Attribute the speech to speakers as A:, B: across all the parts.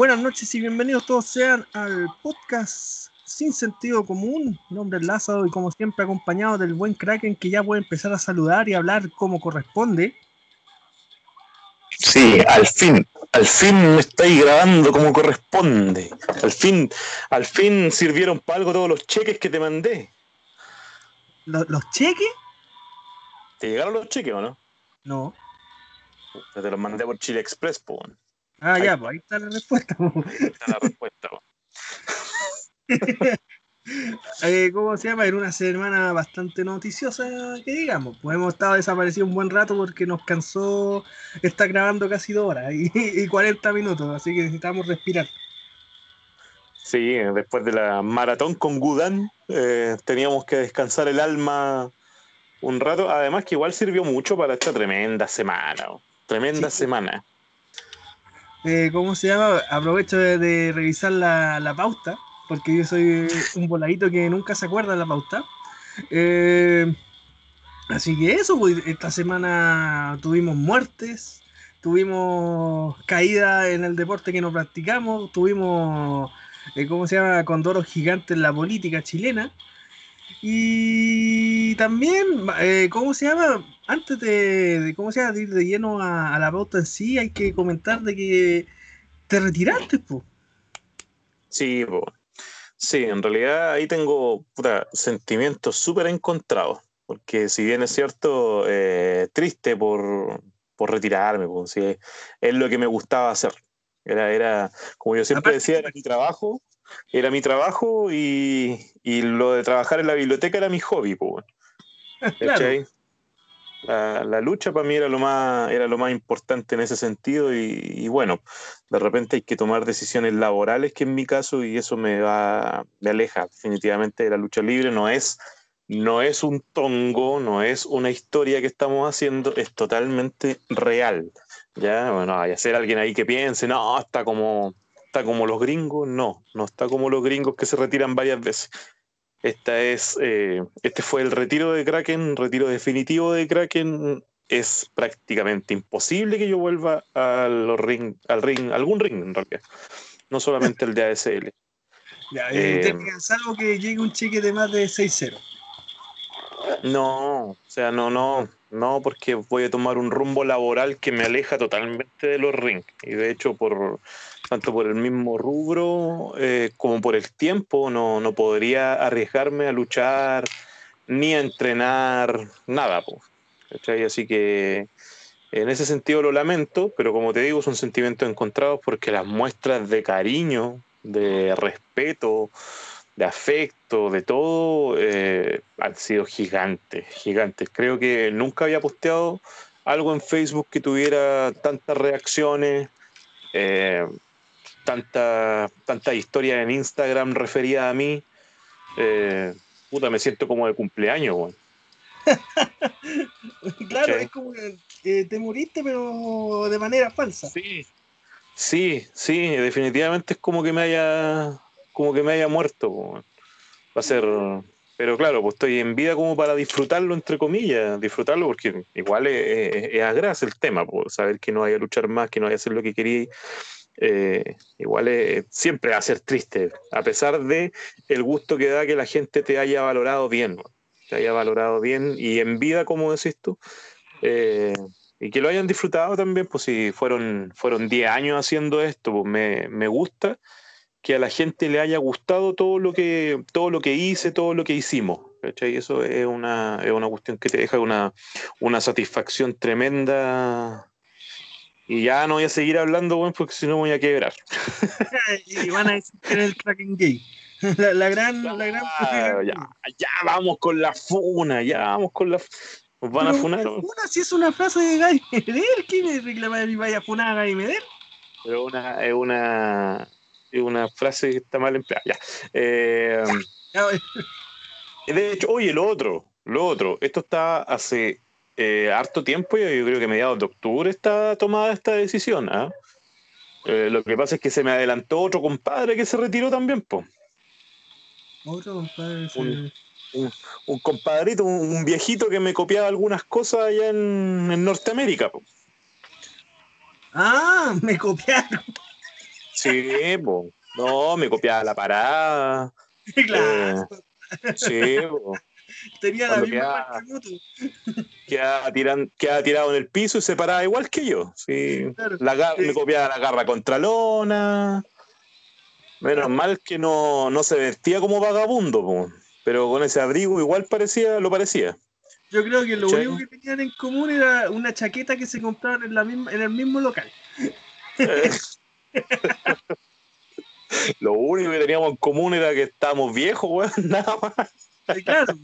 A: Buenas noches y bienvenidos todos sean al podcast Sin Sentido Común. Mi nombre es Lázaro y como siempre acompañado del buen Kraken que ya puede empezar a saludar y hablar como corresponde.
B: Sí, al fin, al fin me estáis grabando como corresponde. Al fin, al fin sirvieron para algo todos los cheques que te mandé.
A: ¿Los, los cheques?
B: ¿Te llegaron los cheques o no?
A: No.
B: Te los mandé por Chile Express, po.
A: Ah,
B: Ahí.
A: ya, pues ahí está la respuesta.
B: Ahí está la respuesta.
A: Eh, ¿Cómo se llama? Era una semana bastante noticiosa, que digamos. Pues hemos estado desaparecidos un buen rato porque nos cansó estar grabando casi dos horas y, y 40 minutos, así que necesitamos respirar.
B: Sí, después de la maratón con Gudan, eh, teníamos que descansar el alma un rato. Además que igual sirvió mucho para esta tremenda semana. Tremenda
A: Sí.
B: semana.
A: Eh, ¿Cómo se llama? Aprovecho de, revisar la, la pauta, porque yo soy un voladito que nunca se acuerda de la pauta. Eh, así que eso, pues, esta semana tuvimos muertes, tuvimos caída en el deporte que no practicamos, tuvimos, eh, ¿cómo se llama?, condoros gigantes en la política chilena. Y también, eh, ¿cómo se llama? Antes de, de- ¿cómo se llama? de ir de lleno a, a la pauta en sí, hay que comentar de que te retiraste, pues.
B: Sí, po. sí, en realidad ahí tengo puta, sentimientos súper encontrados, porque si bien es cierto, eh, triste por, por retirarme, po, sí, es lo que me gustaba hacer. Era, era, como yo siempre
A: Aparte
B: decía, era mi trabajo, era mi trabajo y, y lo de trabajar en la biblioteca era mi hobby, po,
A: Claro.
B: La, lucha para mí era lo más era lo más importante en ese sentido y, y bueno de repente hay que tomar decisiones laborales que en mi caso y eso me va me aleja definitivamente de la lucha libre. No es no es un tongo no es una historia que estamos haciendo es totalmente real ya bueno hay ser alguien ahí que piense no está como está como los gringos no no está como los gringos que se retiran varias veces esta es, eh, este fue el retiro de Kraken, retiro definitivo de Kraken. Es prácticamente imposible que yo vuelva a los ring, al ring, algún ring en realidad, no solamente el de ASL.
A: Ya,
B: Eh,
A: salvo que llegue un cheque de más de 6-0.
B: No, o sea, no, no, no, porque voy a tomar un rumbo laboral que me aleja totalmente de los rings. Y de hecho, por tanto por el mismo rubro eh, como por el tiempo, no, no podría arriesgarme a luchar ni a entrenar, nada. po. Así que en ese sentido lo lamento, pero como te digo, son sentimientos encontrados porque las muestras de cariño, de respeto, de afecto, de todo, eh, han sido gigantes, gigantes. Creo que nunca había posteado algo en Facebook que tuviera tantas reacciones, eh, tanta, tanta historia en Instagram referida a mí. Eh, puta, me siento como de cumpleaños, weón.
A: claro, es como que te moriste, pero de manera falsa.
B: Sí, sí, sí, definitivamente es como que me haya, como que me haya muerto. Va a ser, pero claro, pues estoy en vida como para disfrutarlo, entre comillas, disfrutarlo porque igual es, es, es el tema, pues, saber que no vaya a luchar más, que no vaya a hacer lo que quería. eh, igual es- siempre va a ser triste, a pesar de el gusto que da que la gente te haya valorado bien, te haya valorado bien y en vida, como decís tú, eh, y que lo hayan disfrutado también, pues si fueron, fueron 10 años haciendo esto, pues me, me gusta que a la gente le haya gustado todo lo que, todo lo que hice, todo lo que hicimos. ¿cachai? Eso es una, es una cuestión que te deja una, una satisfacción tremenda. Y ya no voy a seguir hablando, bueno, porque si no me voy a quebrar.
A: y van a decir que el Kraken gay. La, la gran, la gran
B: Ah, ya, ya vamos con la funa, ya vamos con la. Nos van a funar.
A: Una si es una frase de Gary Medel, ¿quién me reclama de mi vaya a funar a Gary Medel?
B: Pero una, es una, es una frase que está mal empleada. Ya. Eh, de hecho, oye, lo otro, lo otro, esto está hace eh, harto tiempo, yo, yo creo que mediados de octubre está tomada esta decisión. ¿ah? Eh, lo que pasa es que se me adelantó otro compadre que se retiró también, po.
A: Otro compadre. se-
B: Un- un compadrito, un, un viejito que me copiaba algunas cosas allá en, en Norteamérica. po.
A: Ah, me copiaron.
B: Sí, po. no, me copiaba la parada.
A: claro.
B: Eh, sí, po.
A: Tenía la
B: Cuando
A: misma
B: quedaba-
A: marca que tú.
B: Quedaba, tiran- quedaba tirado en el piso y se paraba igual que yo. Sí.
A: Claro.
B: La
A: Sí.
B: Me copiaba la garra contra lona. Menos mal que no, no se vestía como vagabundo, po. pero con ese abrigo igual parecía, lo parecía.
A: Yo creo que lo único que tenían en común era una chaqueta que se compraban en, la misma, en el mismo local.
B: Lo único que teníamos en común era que estábamos viejos, weón, nada más.
A: Claro.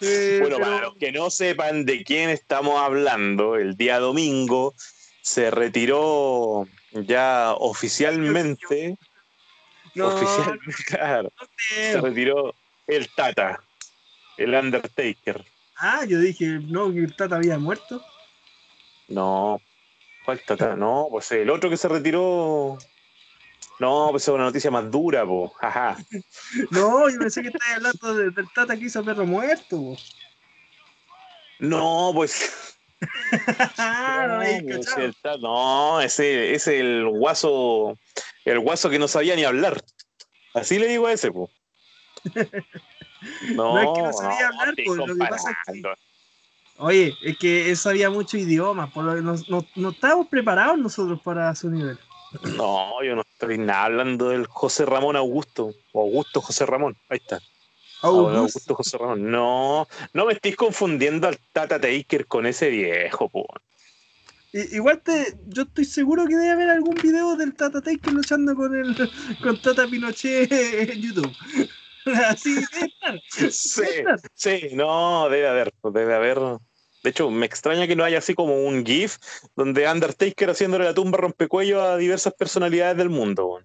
A: Eh,
B: Bueno,
A: pero-
B: para los que no sepan de quién estamos hablando, el día domingo se retiró ya oficialmente,
A: no,
B: oficialmente, claro,
A: no
B: se retiró el Tata, el Undertaker.
A: Ah, yo dije, no, que el Tata había muerto.
B: No, ¿cuál Tata? No, pues el otro que se retiró. No, pues es una noticia más dura, po. Jaja.
A: No, yo pensé que estabas hablando de- del Tata que hizo perro muerto. po.
B: No, pues.
A: No,
B: pues, el no, ese es el guaso, el guaso que no sabía ni hablar. Así le digo a ese, po. No,
A: No es que no sabía hablar, po, lo que pasa es que-. Oye, es que él sabía mucho idioma, por lo que no, no, no estábamos preparados nosotros para su nivel.
B: No, yo no estoy nada hablando del José Ramón Augusto, o Augusto José Ramón, ahí está.
A: Augusto.
B: Augusto José Ramón. No, no me estés confundiendo al Tata Taker con ese viejo, po.
A: Igual te, yo estoy seguro que debe haber algún video del Tata Taker luchando con el con Tata Pinochet en YouTube. Así.
B: Sí, sí, no, debe haber, debe haber. De hecho, me extraña que no haya así como un GIF donde Undertaker haciéndole la tumba rompecuello a diversas personalidades del mundo.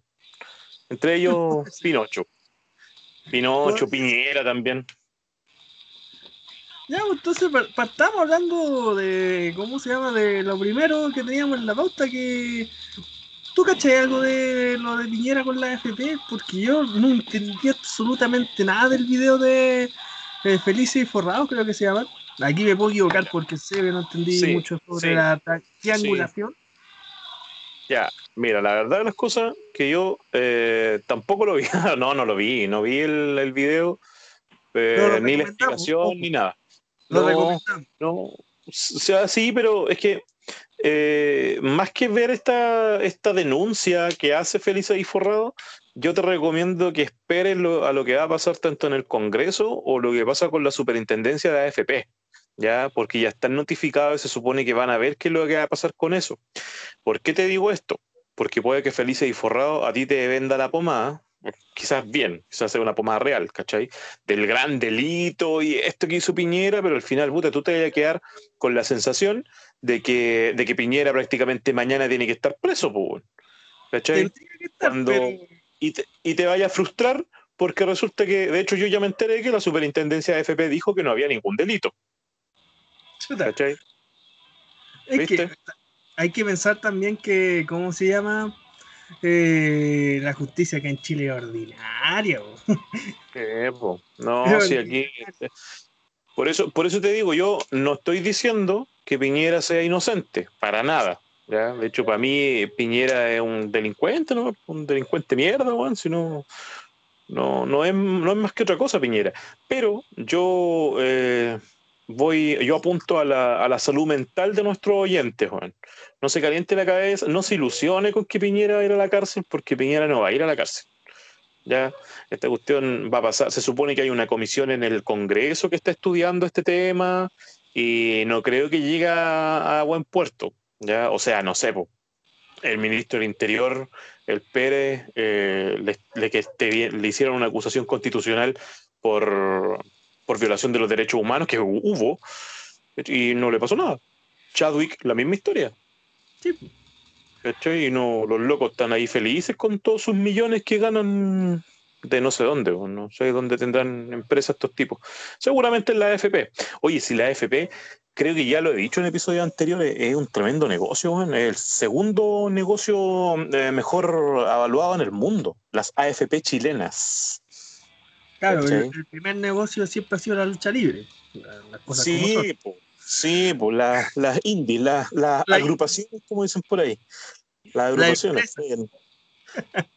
B: Entre ellos, Pinocho. Pinocho, Piñera también.
A: Ya, pues, entonces par- partamos hablando de, ¿cómo se llama? De lo primero que teníamos en la pauta, que... ¿Tú caché algo de lo de Piñera con la FP? Porque yo no entendí absolutamente nada del video de eh, Felices y Forrados, creo que se llama. Aquí me puedo equivocar porque sé que no entendí
B: Sí,
A: mucho sobre
B: sí,
A: la triangulación.
B: Ya, mira, la verdad las cosas que yo eh, tampoco lo vi. no, no lo vi, no vi el, el video, eh,
A: No
B: ni la explicación,
A: ojo.
B: ni nada.
A: Lo
B: No,
A: recomendamos.
B: No, o sea, sí, pero es que eh, más que ver esta, esta denuncia que hace Feliz y Forrado, yo te recomiendo que esperes a lo que va a pasar tanto en el Congreso o lo que pasa con la superintendencia de AFP, ¿ya? Porque ya están notificados y se supone que van a ver qué es lo que va a pasar con eso. ¿Por qué te digo esto? Porque puede que Feliz y Forrado a ti te venda la pomada, quizás bien, quizás sea una pomada real, ¿cachai? Del gran delito y esto que hizo Piñera, pero al final, puta, tú te vas a quedar con la sensación de que, de que Piñera prácticamente mañana tiene que estar preso, pues. ¿cachai?
A: Estar,
B: Cuando-
A: pero-
B: Y te, y te vaya a frustrar porque resulta que, de hecho, yo ya me enteré que la superintendencia de FP dijo que no había ningún delito,
A: chuta,
B: ¿cachai?
A: es hay que pensar también que, ¿cómo se llama? Eh, la justicia que en Chile es ordinaria.
B: Eh. No, sí,
A: ni-
B: aquí. Por eso, por eso te digo, yo no estoy diciendo que Piñera sea inocente, para nada. ¿ya? De hecho, para mí Piñera es un delincuente, ¿no? Un delincuente mierda, weón, si no, no, no, es, no es más que otra cosa Piñera. Pero yo eh, voy, yo apunto a la, a la salud mental de nuestros oyentes, weón. No se caliente la cabeza, no se ilusione con que Piñera va a ir a la cárcel, porque Piñera no va a ir a la cárcel. ¿ya? Esta cuestión va a pasar. Se supone que hay una comisión en el Congreso que está estudiando este tema y no creo que llegue a, a buen puerto. ¿ya? O sea, no sé, po. el ministro del Interior, el Pérez, eh, le, le que hicieron una acusación constitucional por, por violación de los derechos humanos, que hubo, y no le pasó nada. Chadwick, la misma historia.
A: Sí.
B: Y no, los locos están ahí felices con todos sus millones que ganan de no sé dónde, o no sé dónde tendrán empresas estos tipos. Seguramente en la AFP. Oye, si la AFP, creo que ya lo he dicho en episodios anteriores, es un tremendo negocio, es el segundo negocio eh, mejor evaluado en el mundo, las AFP chilenas.
A: Claro, el, primer negocio siempre ha sido la lucha libre. La- Las cosas.
B: Sí, po, sí, po, la- las indies, las
A: La-
B: agrupaciones, como dicen por ahí. Las agrupaciones.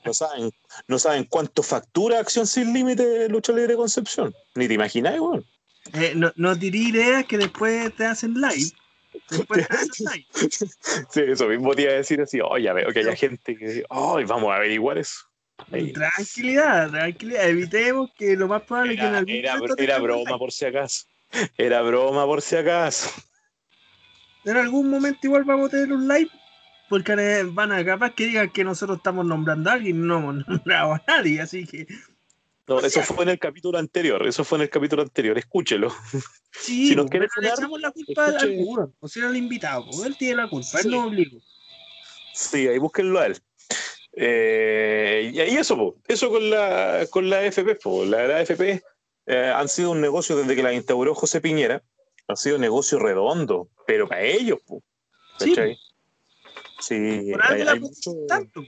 B: No saben, no saben cuánto factura Acción Sin Límite Lucha Libre Concepción. Ni te imaginas, weón.
A: Eh, no, no tiré ideas que después te hacen live. Después te hacen live.
B: Sí, eso mismo te iba a decir así, oh, ya veo que hay gente que dice, oh, vamos a averiguar eso. Ahí.
A: Tranquilidad, tranquilidad. Evitemos que lo más probable es que en algún
B: era,
A: momento
B: era broma por si acaso. Era broma por si acaso.
A: En algún momento igual vamos a tener un live. Porque van a capaz que digan que nosotros estamos nombrando a alguien no hemos nombrado a nadie. Así que
B: No, eso fue en el capítulo anterior, eso fue en el capítulo anterior, escúchelo.
A: sí,
B: Si nos
A: pero
B: quiere
A: le echamos la culpa al
B: escuche.
A: weón, O sea, al invitado. pues, Él tiene la culpa, él no obligó.
B: Sí, ahí búsquenlo a él. Eh, y eso, po, eso con la, con la AFP, po. la, la AFP eh, han sido un negocio desde que la instauró José Piñera, ha sido un negocio redondo, pero para ellos, po,
A: Sí.
B: Sí,
A: Por algo
B: hay,
A: la
B: hay mucho-
A: tanto.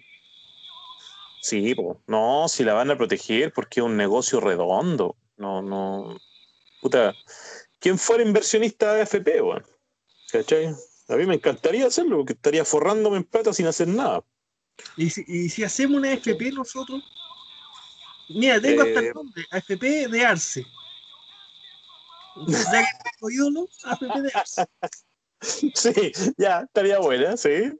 B: Sí, po. no, si la van a proteger porque es un negocio redondo. No, no. Puta, ¿quién fuera inversionista de AFP, weón? ¿Cachai? A mí me encantaría hacerlo porque estaría forrándome en plata sin hacer nada.
A: Y si, y si hacemos una AFP nosotros. Mira, tengo hasta
B: Eh.
A: el nombre: AFP de Arce. Ya que tengo ídolo, AFP de Arce.
B: Sí, ya, estaría buena, sí.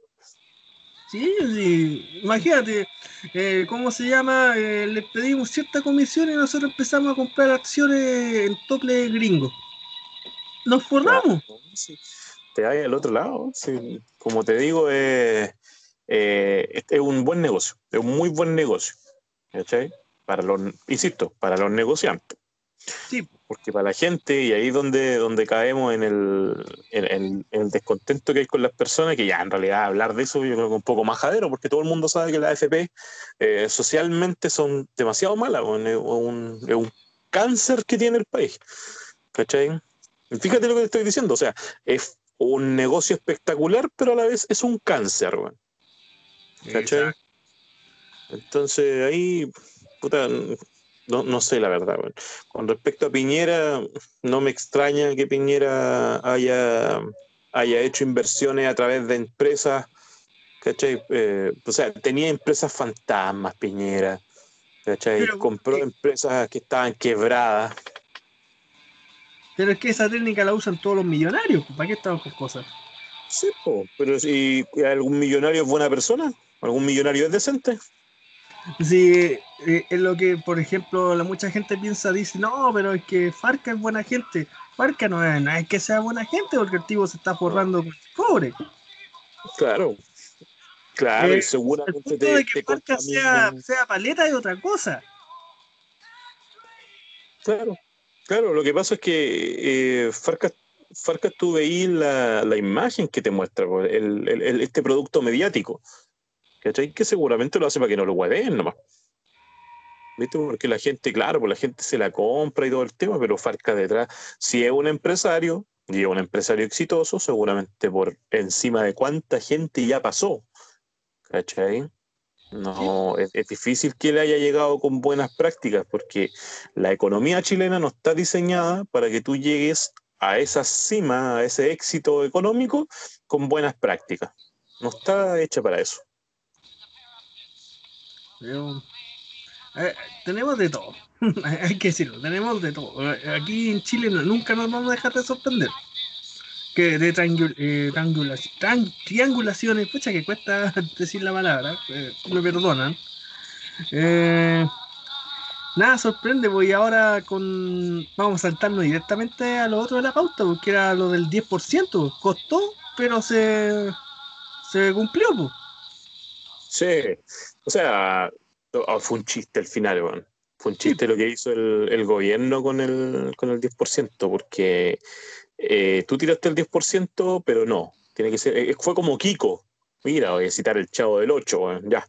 A: Sí, sí. Imagínate, eh, ¿cómo se llama? Eh, les pedimos cierta comisión y nosotros empezamos a comprar acciones en tople gringo. Nos forramos.
B: Sí. Te vayas al otro lado. sí. Como te digo, es, eh, este es un buen negocio, es un muy buen negocio. ¿Cachai? Para los, insisto, para los negociantes.
A: Sí,
B: Porque para la gente, y ahí es donde, donde caemos en el, en, en- en el descontento que hay con las personas, que ya en realidad hablar de eso yo creo que es un poco majadero, porque todo el mundo sabe que las AFP eh, socialmente son demasiado malas, es un, es un cáncer que tiene el país. ¿Cachai? Fíjate lo que te estoy diciendo, o sea, es un negocio espectacular, pero a la vez es un cáncer, weón. ¿Cachai? Entonces ahí, puta, no, no sé la verdad. weón. Con respecto a Piñera, no me extraña que Piñera haya, haya hecho inversiones a través de empresas, ¿cachai? Eh, o sea, tenía empresas fantasmas Piñera, ¿cachai?
A: Pero,
B: Compró
A: eh,
B: empresas que estaban quebradas.
A: Pero es que esa técnica la usan todos los millonarios. pues, ¿Para qué estamos con cosas?
B: Sí, po, pero si algún millonario es buena persona, algún millonario es decente.
A: Sí, eh, es lo que, por ejemplo, la mucha gente piensa, dice, no, pero es que Farca es buena gente. Farca no es, no es que sea buena gente porque el tipo se está forrando con el cobre.
B: Claro. Claro,
A: Eh,
B: y
A: El
B: seguramente
A: punto
B: te,
A: de que
B: te
A: Farca sea, sea paleta es otra cosa.
B: Claro, claro, lo que pasa es que eh, Farcas, Farcas tú veís la, la imagen que te muestra, el, el- el- este producto mediático, ¿cachai? Que seguramente lo hace para que no lo hueven nomás. ¿Viste? Porque la gente, claro, pues la gente se la compra y todo el tema, pero Farcas detrás, si es un empresario, y es un empresario exitoso, seguramente por encima de cuánta gente ya pasó, ¿cachai? No, es, es difícil que le haya llegado con buenas prácticas, porque la economía chilena no está diseñada para que tú llegues a esa cima, a ese éxito económico con buenas prácticas. No está hecha para eso.
A: Eh, tenemos de todo. Hay que decirlo, tenemos de todo. Aquí en Chile nunca nos vamos a dejar de sorprender. Que de triangul- eh, triangulaciones, pucha que cuesta decir la palabra, eh, me perdonan. Eh, nada sorprende, voy ahora con. Vamos saltando directamente a lo otro de la pauta, porque era lo del 10%. Costó, pero se, se cumplió. Pues.
B: Sí, o sea, oh, fue un chiste al final, weón. Fue un chiste lo que hizo el, el gobierno con el, con el 10%, porque eh, tú tiraste el 10%, pero no. Tiene que ser, eh, fue como Kiko. Mira, voy a citar el chavo del 8, weón, ya.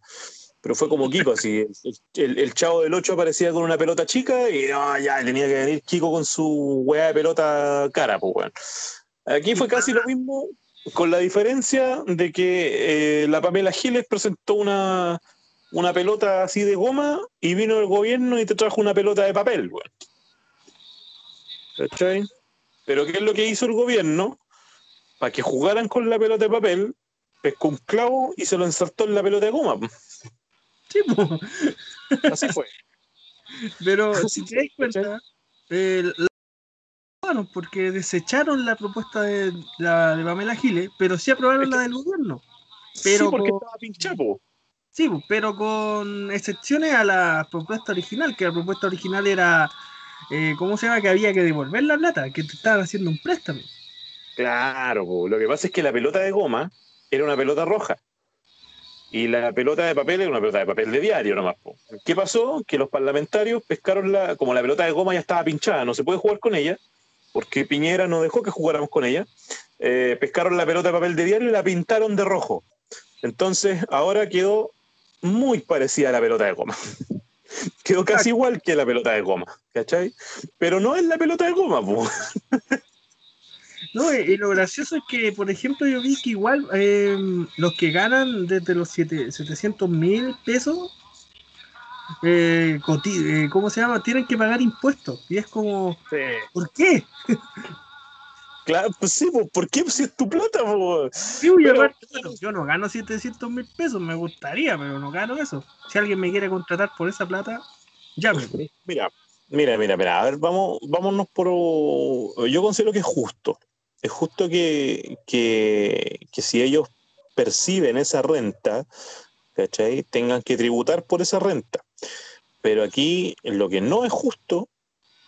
B: Pero fue como Kiko, así. El, el- el chavo del 8 aparecía con una pelota chica y no, ya tenía que venir Kiko con su weá de pelota cara, pues, weón. Aquí fue casi lo mismo, con la diferencia de que eh, la Pamela Giles presentó una, una pelota así de goma y vino el gobierno y te trajo una pelota de papel, weón. ¿Cachai? Pero ¿qué es lo que hizo el gobierno? Para que jugaran con la pelota de papel, pescó un clavo y se lo ensartó en la pelota de goma.
A: Sí.
B: Así fue.
A: Pero si te das cuenta, eh, la- bueno, porque desecharon la propuesta de, la, de Pamela Giles, pero sí aprobaron la del gobierno. Pero
B: sí, porque
A: con-
B: estaba pinchapo.
A: Sí, pero con excepciones a la propuesta original, que la propuesta original era, eh, ¿cómo se llama? Que había que devolver la plata, que te estaban haciendo un préstamo.
B: Claro, po. lo que pasa es que la pelota de goma era una pelota roja. Y la pelota de papel era una pelota de papel de diario nomás. po. ¿Qué pasó? Que los parlamentarios pescaron la, como la pelota de goma ya estaba pinchada, no se puede jugar con ella, porque Piñera no dejó que jugáramos con ella, eh, pescaron la pelota de papel de diario y la pintaron de rojo. Entonces ahora quedó muy parecida a la pelota de goma. quedó casi igual que la pelota de goma, ¿cachai? Pero no es la pelota de goma, po.
A: No, y, lo gracioso es que, por ejemplo, yo vi que igual eh, los que ganan desde los siete- 700 mil pesos, eh, eh, ¿cómo se llama? Tienen que pagar impuestos. Y es como, ¿por qué?
B: Claro, pues sí, pues, ¿por qué? Pues si es tu plata, pues.
A: Sí,
B: Pero-
A: aparte, bueno, yo no gano 700 mil pesos, me gustaría, pero no gano eso. Si alguien me quiere contratar por esa plata, llame.
B: Mira, mira, mira, mira, a ver, vamos, vámonos por. Yo considero que es justo. Es justo que, que, que si ellos perciben esa renta, ¿cachai? Tengan que tributar por esa renta. Pero aquí lo que no es justo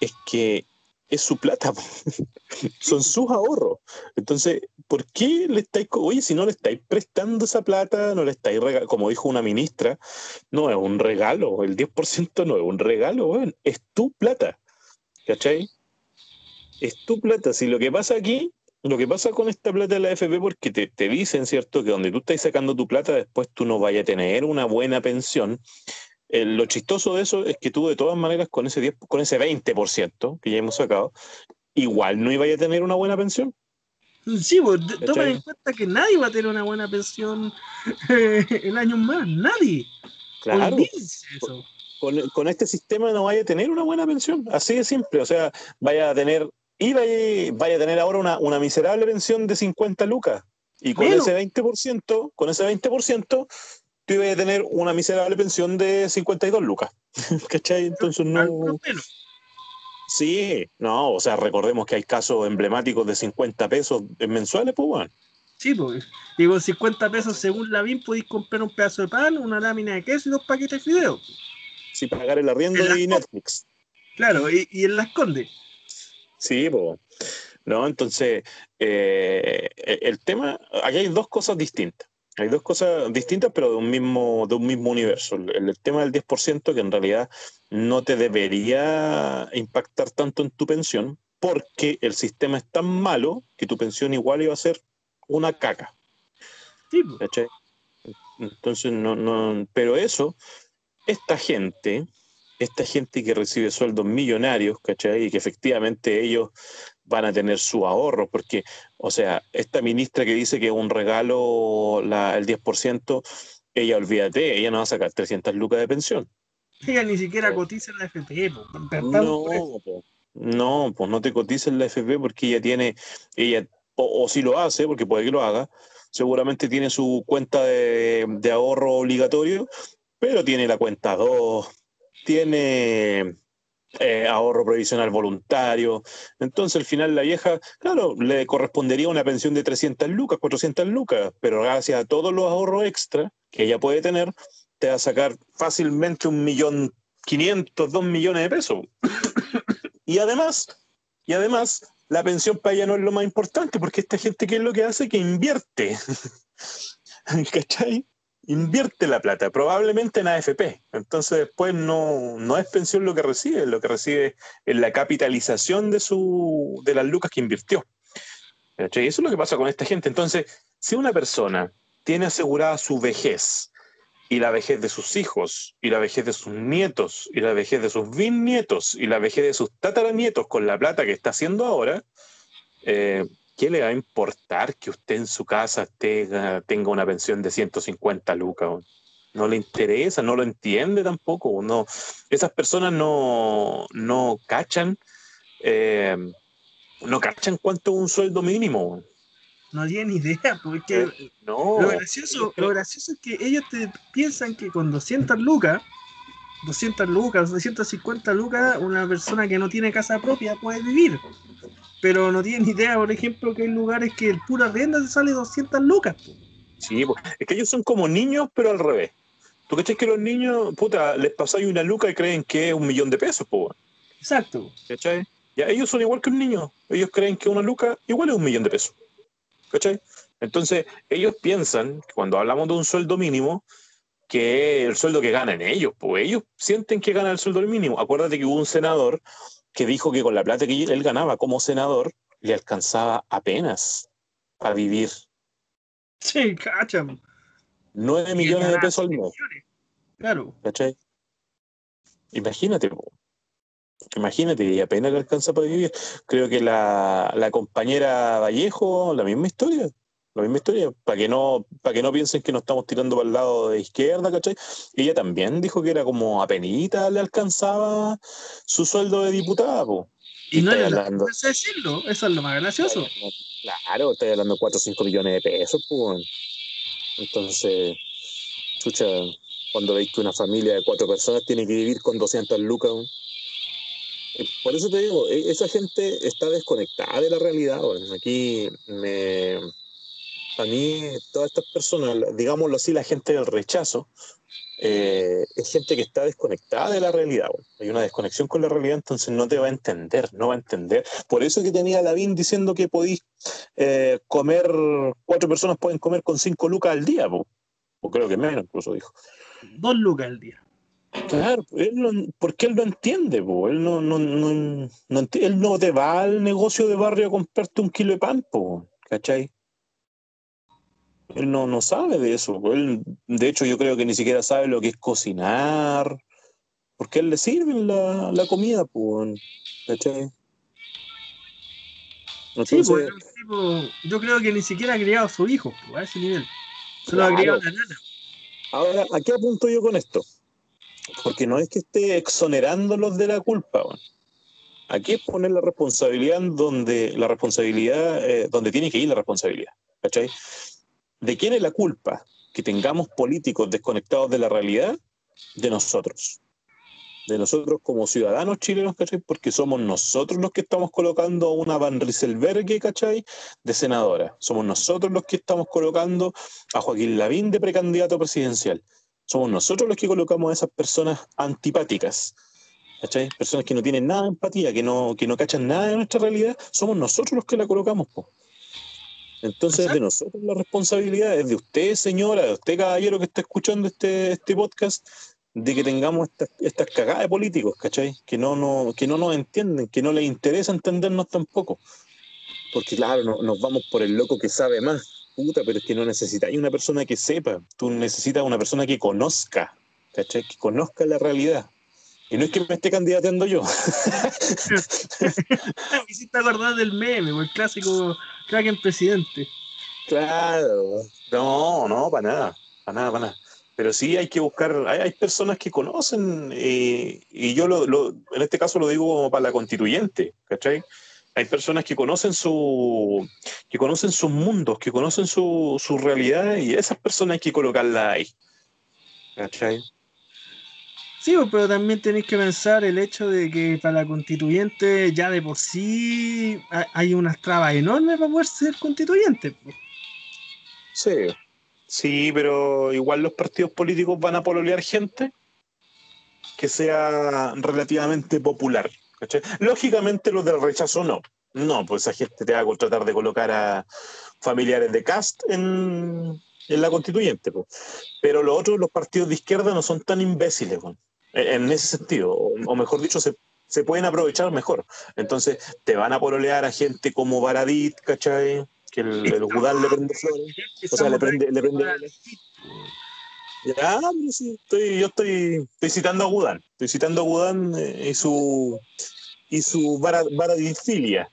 B: es que es su plata, son sus ahorros. Entonces, ¿por qué le estáis, oye, si no le estáis prestando esa plata, no le estáis regalando, como dijo una ministra, no es un regalo, el 10% no es un regalo, es tu plata, ¿cachai? Es tu plata. Si lo que pasa aquí, lo que pasa con esta plata de la AFP, porque te, te dicen, ¿cierto?, que donde tú estás sacando tu plata, después tú no vayas a tener una buena pensión. Eh, lo chistoso de eso es que tú, de todas maneras, con ese, 10, con ese 20% que ya hemos sacado, igual no ibas a tener una buena pensión.
A: Sí, pues, toma en cuenta que nadie va a tener una buena pensión eh, en años más, nadie.
B: Claro.
A: Eso.
B: con, con este sistema no vaya a tener una buena pensión. Así de simple. O sea, vaya a tener, y vaya, vaya a tener ahora una, una miserable pensión de 50 lucas. Y con ese 20%, con ese 20%, tú ibas a tener una miserable pensión de 52 lucas. ¿Cachai? Entonces no. Sí, no, o sea, recordemos que hay casos emblemáticos de 50 pesos mensuales, pues bueno.
A: Sí, pues. Y con 50 pesos según la BIM podéis comprar un pedazo de pan, una lámina de queso y dos paquetes de fideos.
B: Si pagar el arriendo
A: En
B: de Netflix.
A: Claro, y, y él la esconde.
B: Sí, pues. No, entonces, eh, el tema, aquí hay dos cosas distintas. Hay dos cosas distintas, pero de un mismo, de un mismo universo. El, el tema del 10%, que en realidad no te debería impactar tanto en tu pensión, porque el sistema es tan malo que tu pensión igual iba a ser una caca.
A: Sí.
B: Entonces, no, no, pero eso, esta gente, esta gente que recibe sueldos millonarios, ¿cachai? Y que efectivamente ellos van a tener su ahorro, porque, o sea, esta ministra que dice que es un regalo la, el 10%, ella, olvídate, ella no va a sacar 300 lucas de pensión.
A: Ella ni siquiera cotiza en la FP, pues.
B: No, po. no, pues no te cotiza en la FP porque ella tiene, ella, o, o si lo hace, porque puede que lo haga, seguramente tiene su cuenta de, de ahorro obligatorio, pero tiene la cuenta 2, tiene eh, ahorro previsional voluntario. Entonces, al final, la vieja, claro, le correspondería una pensión de 300 lucas, 400 lucas, pero gracias a todos los ahorros extra que ella puede tener, te va a sacar fácilmente un millón 500, 2 millones de pesos. y además, y además, la pensión para ella no es lo más importante, porque esta gente, ¿qué es lo que hace? Que invierte. ¿Cachai? Invierte la plata, probablemente en AFP. Entonces después no, no es pensión lo que recibe, lo que recibe es la capitalización de, su, de las lucas que invirtió. ¿Cachai? Eso es lo que pasa con esta gente. Entonces, si una persona tiene asegurada su vejez, y la vejez de sus hijos, y la vejez de sus nietos, y la vejez de sus bisnietos, y la vejez de sus tataranietos con la plata que está haciendo ahora, eh, ¿qué le va a importar que usted en su casa tenga, tenga una pensión de 150 lucas? No le interesa, no lo entiende tampoco. No, esas personas no, no cachan, eh, no cachan cuánto es un sueldo mínimo.
A: No tienen idea, porque
B: Eh, No.
A: lo, gracioso, lo gracioso es que ellos te piensan que con 200 lucas, 200 lucas, 250 lucas, una persona que no tiene casa propia puede vivir. Pero no tienen idea, por ejemplo, que hay lugares que el pura renta te sale 200 lucas.
B: Sí, es que ellos son como niños, pero al revés. ¿Tú cachai que los niños, puta, les pasáis una luca y creen que es un millón de pesos, po?
A: Exacto.
B: ¿Cachai? Ya ellos son igual que un niño. Ellos creen que una luca igual es un millón de pesos. ¿Cachai? Entonces, ellos piensan, que cuando hablamos de un sueldo mínimo, que es el sueldo que ganan ellos, pues ellos sienten que ganan el sueldo mínimo. Acuérdate que hubo un senador que dijo que con la plata que él ganaba como senador, le alcanzaba apenas para vivir
A: Sí, cacha.
B: 9 millones de pesos al mes.
A: Claro.
B: ¿Cachai? Imagínate, po. imagínate, y apenas le alcanza para vivir. Creo que la, la compañera Vallejo, la misma historia, la misma historia, para que no, para que no piensen que nos estamos tirando para el lado de izquierda, ¿cachai? Ella también dijo que era como apenita le alcanzaba su sueldo de diputada, po.
A: Y no
B: Estoy
A: era la
B: hablando.
A: vergüenza decirlo, eso es lo más gracioso.
B: Claro, estoy hablando de 4 o 5 millones de pesos, pues. Entonces, chucha, cuando veis que una familia de cuatro personas tiene que vivir con 200 lucas. Por eso te digo, e- esa gente está desconectada de la realidad. weón. Aquí me. A mí, todas estas personas, digámoslo así, la gente del rechazo, eh, es gente que está desconectada de la realidad. Hay una desconexión con la realidad, entonces no te va a entender, no va a entender. Por eso que tenía Lavín diciendo que podéis eh, comer, cuatro personas pueden comer con cinco lucas al día, po. o creo que menos, incluso dijo.
A: Dos lucas al día.
B: Claro, él no, porque él no entiende, po. Él, no, no, no, no él no te va al negocio de barrio a comprarte un kilo de pan, po, ¿cachai? Él no, no sabe de eso. po. Él, de hecho, yo creo que ni siquiera sabe lo que es cocinar, porque a él le sirven la, la comida, po, ¿cachai?
A: Sí,
B: Entonces,
A: pues, el tipo, yo creo que ni siquiera ha criado a su hijo pues, a ese nivel. Se lo ha criado la nana.
B: Ahora, ¿a qué apunto yo con esto? Porque no es que esté exonerándolos de la culpa. weón. Aquí es poner la responsabilidad donde la responsabilidad, eh, donde tiene que ir la responsabilidad. ¿Cachai? ¿De quién es la culpa? Que tengamos políticos desconectados de la realidad, de nosotros. De nosotros como ciudadanos chilenos, ¿cachai? Porque somos nosotros los que estamos colocando a una Van Rieselberghe, ¿cachai? De senadora. Somos nosotros los que estamos colocando a Joaquín Lavín de precandidato presidencial. Somos nosotros los que colocamos a esas personas antipáticas. ¿Cachai? Personas que no tienen nada de empatía, que no, que no cachan nada de nuestra realidad, somos nosotros los que la colocamos. po. Entonces, de nosotros la responsabilidad es de usted, señora, de usted, caballero, que está escuchando este, este podcast, de que tengamos estas, estas cagadas de políticos, ¿cachai? Que no, no, que no nos entienden, que no les interesa entendernos tampoco. Porque, claro, no- nos vamos por el loco que sabe más. Puta, pero es que no necesitas una persona que sepa, tú necesitas una persona que conozca, ¿cachai? Que conozca la realidad. Y no es que me esté candidateando yo.
A: Me hiciste acordar del meme, el clásico Kraken presidente.
B: Claro. No, no, para nada, para nada, para nada. Pero sí hay que buscar, hay, hay personas que conocen, eh, y yo lo, lo- en este caso lo digo como para la constituyente, ¿cachai? Hay personas que conocen su, que conocen sus mundos, que conocen su, su realidad, y esas personas hay que colocarlas ahí. ¿Cachai?
A: Sí, pues, pero también tenéis que pensar el hecho de que para la constituyente ya de por sí ha- hay unas trabas enormes para poder ser constituyente. pues.
B: Sí. Sí, pero igual los partidos políticos van a pololear gente que sea relativamente popular. Lógicamente los del rechazo no. No, pues esa gente te va a tratar de colocar a familiares de Cast en, la constituyente. po. Pero los otros, los partidos de izquierda, no son tan imbéciles, en en ese sentido. O, mejor dicho, se, se pueden aprovechar mejor. Entonces, te van a pololear a gente como Baradit, ¿cachai? Que el, el le prende flores. O sea, le prende, le prende Ya, estoy, yo estoy, estoy citando a Gudán. Estoy citando a Gudán eh, y su y su vara, varadifilia.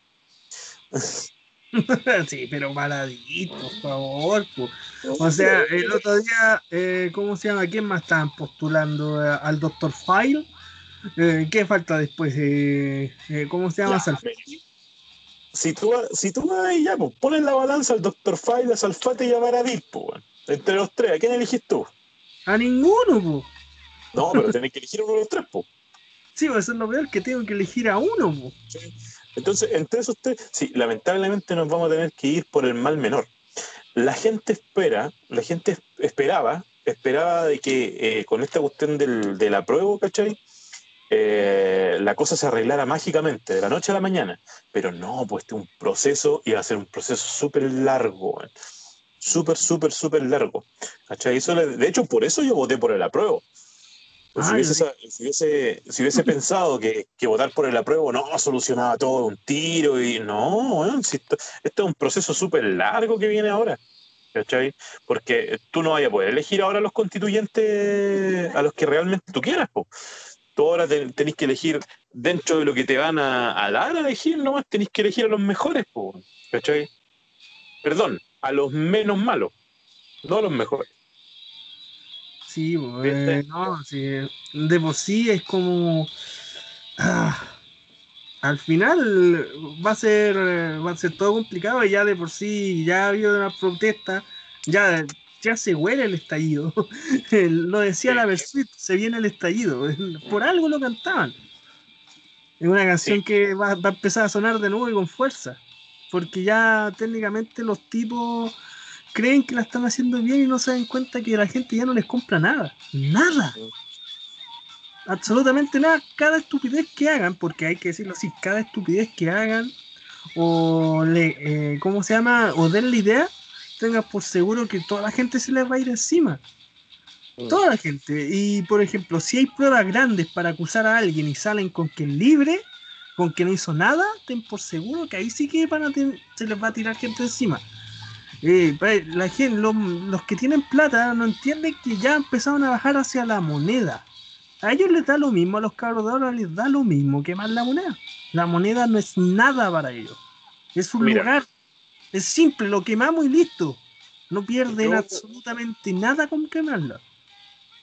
A: sí, pero maladito, por favor. pues. O sea, el otro día, eh, ¿cómo se llama? ¿Quién más estaban postulando? Eh, ¿Al Dr. File? Eh, ¿Qué falta después? Eh, eh, ¿Cómo se llama?
B: Ya,
A: Salfate.
B: si tú, si tú vas ahí ya, pues pones la balanza al Dr. File, a Salfate y a Baradit, pues, entre los tres, ¿a quién elegís tú?
A: A ninguno, pues.
B: No, pero tenés que elegir uno de los tres, pues.
A: Sí, a ser lo peor que tengo que elegir a uno, pues.
B: Entonces, entre esos sí, lamentablemente nos vamos a tener que ir por el mal menor. La gente espera, la gente esperaba, esperaba de que eh, con esta cuestión del, de la prueba, ¿cachai? Eh, la cosa se arreglara mágicamente, de la noche a la mañana. Pero no, pues este es un proceso y va a ser un proceso súper largo, súper, súper, súper largo. ¿Cachai? De hecho, por eso yo voté por el apruebo. Pues si, hubiese, si, hubiese, pensado que, que, votar por el apruebo no solucionaba todo un tiro y no, esto, es un proceso súper largo que viene ahora. ¿Cachai? Porque tú no vayas a poder elegir ahora los constituyentes a los que realmente tú quieras. Po. Tú ahora tenés que elegir dentro de lo que te van a, dar a elegir, nomás tenés que elegir a los mejores. Po. ¿Cachai? Perdón, a los menos malos, no a los mejores.
A: Sí, eh, no, sí, de por sí es como. Ah, al final va a ser va a ser todo complicado y ya de por sí ya ha habido una protesta, ya, ya se huele el estallido. lo decía la Versuit, se viene el estallido. Por algo lo cantaban. Es una canción que va, va, a empezar a sonar de nuevo y con fuerza. Porque ya técnicamente los tipos creen que la están haciendo bien y no se dan cuenta que la gente ya no les compra nada. Nada. Absolutamente nada. Cada estupidez que hagan, porque hay que decirlo así, cada estupidez que hagan, o le, eh, ¿cómo se llama? O den la idea, tengan por seguro que toda la gente se les va a ir encima. Toda la gente. Y por ejemplo, si hay pruebas grandes para acusar a alguien y salen con que es libre, con que no hizo nada, ten por seguro que ahí sí que van a se les va a tirar gente encima. Eh, la gente, los, que tienen plata no entienden que ya empezaron a bajar hacia la moneda. A ellos les da lo mismo, a los cabros de ahora les da lo mismo que más la moneda. La moneda no es nada para ellos. Es un lugar. Es simple, lo quemamos y listo. No pierden absolutamente nada con quemarla.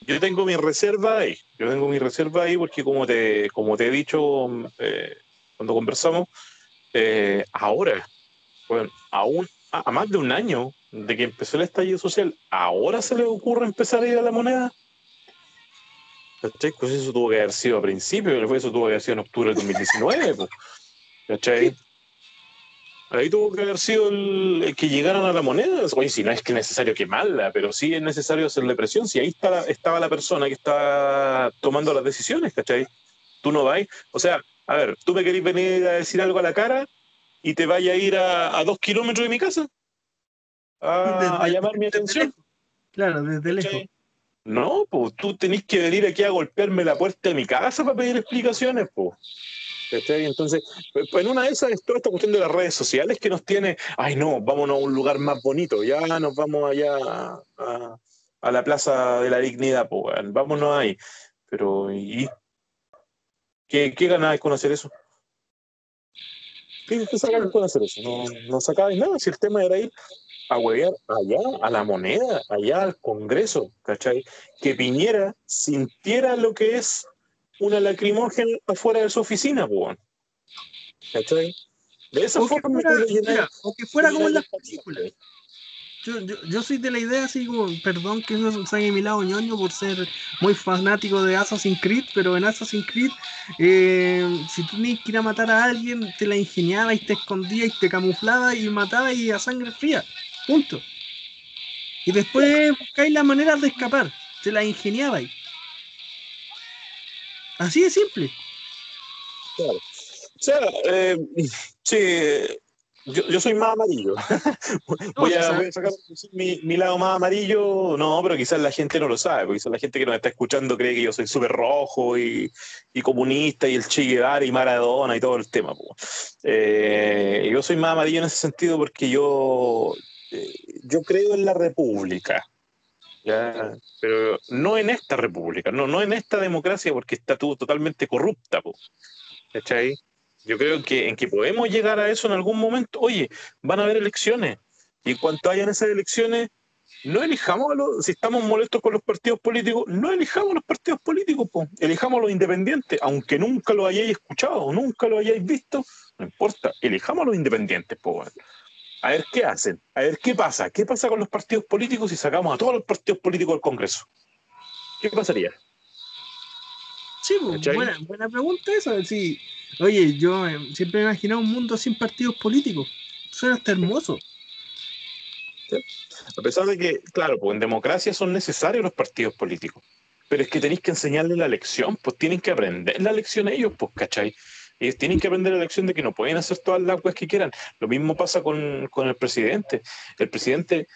B: Yo tengo mi reserva ahí. Yo tengo mi reserva ahí porque como te, como te he dicho eh, cuando conversamos, eh, ahora, bueno, aún a, más de un año de que empezó el estallido social, ¿ahora se le ocurre empezar a ir a la moneda? ¿Cachai? Pues eso tuvo que haber sido a principio, eso tuvo que haber sido en octubre del 2019. Pues. ¿Cachai? Ahí tuvo que haber sido el, que llegaran a la moneda. Oye, si no es que es necesario quemarla, pero sí es necesario hacerle presión. Si ahí está estaba la persona que está tomando las decisiones, ¿cachai? Tú no vas. O sea, a ver, tú me querés venir a decir algo a la cara y te vaya a ir a, dos kilómetros de mi casa a, llamar mi atención.
A: Claro, desde lejos.
B: No, pues tú tenés que venir aquí a golpearme la puerta de mi casa para pedir explicaciones, pues. Entonces, pues, en una de esas es toda esta cuestión de las redes sociales que nos tiene, ay no, vámonos a un lugar más bonito, ya nos vamos allá a, la Plaza de la Dignidad, pues, vámonos ahí. Pero, ¿y qué, qué ganas con hacer eso? ¿Qué, qué con hacer eso? No, no sacabas nada, si el tema era ir a huevear allá, a la moneda, allá al Congreso, ¿cachai? Que Piñera sintiera lo que es una lacrimógena afuera de su oficina, pues. ¿cachai? De esa forma
A: fuera, o que fuera como en las películas. Yo, yo, yo, soy de la idea así como, perdón que no salga mi lado ñoño por ser muy fanático de Assassin's Creed, pero en Assassin's Creed, eh, si tú tenías que ir a matar a alguien, te la ingeniaba y te escondía y te camuflaba y mataba y a sangre fría. Punto. Y después buscáis las maneras de escapar. Te la ingeniabais. Así de simple.
B: Claro. O eh, sí, yo, soy más amarillo. voy, a, sacar mi, lado más amarillo. No, pero quizás la gente no lo sabe, porque quizás la gente que nos está escuchando cree que yo soy súper rojo y, comunista y el Che Guevara y Maradona y todo el tema. Eh, yo soy más amarillo en ese sentido porque yo, eh, yo creo en la república. ¿ya? Pero no en esta república, no, no en esta democracia porque está todo totalmente corrupta. ¿Cachai? Yo creo que en que podemos llegar a eso en algún momento. Oye, van a haber elecciones. Y en cuanto hayan esas elecciones, no elijamos a los, si estamos molestos con los partidos políticos, no elijamos a los partidos políticos, po. elijamos a los independientes, aunque nunca lo hayáis escuchado, nunca lo hayáis visto, no importa, elijamos a los independientes, po. A ver qué hacen, a ver qué pasa, qué pasa con los partidos políticos si sacamos a todos los partidos políticos del Congreso. ¿Qué pasaría?
A: Sí, buena, buena, pregunta esa. Sí. Oye, yo siempre me he imaginado un mundo sin partidos políticos. Suena hasta hermoso.
B: A pesar de que, claro, pues en democracia son necesarios los partidos políticos, pero es que tenéis que enseñarles la lección, pues tienen que aprender la lección ellos, pues, ¿cachai? Ellos tienen que aprender la lección de que no pueden hacer todas las cosas que quieran. Lo mismo pasa con, con el presidente. El presidente,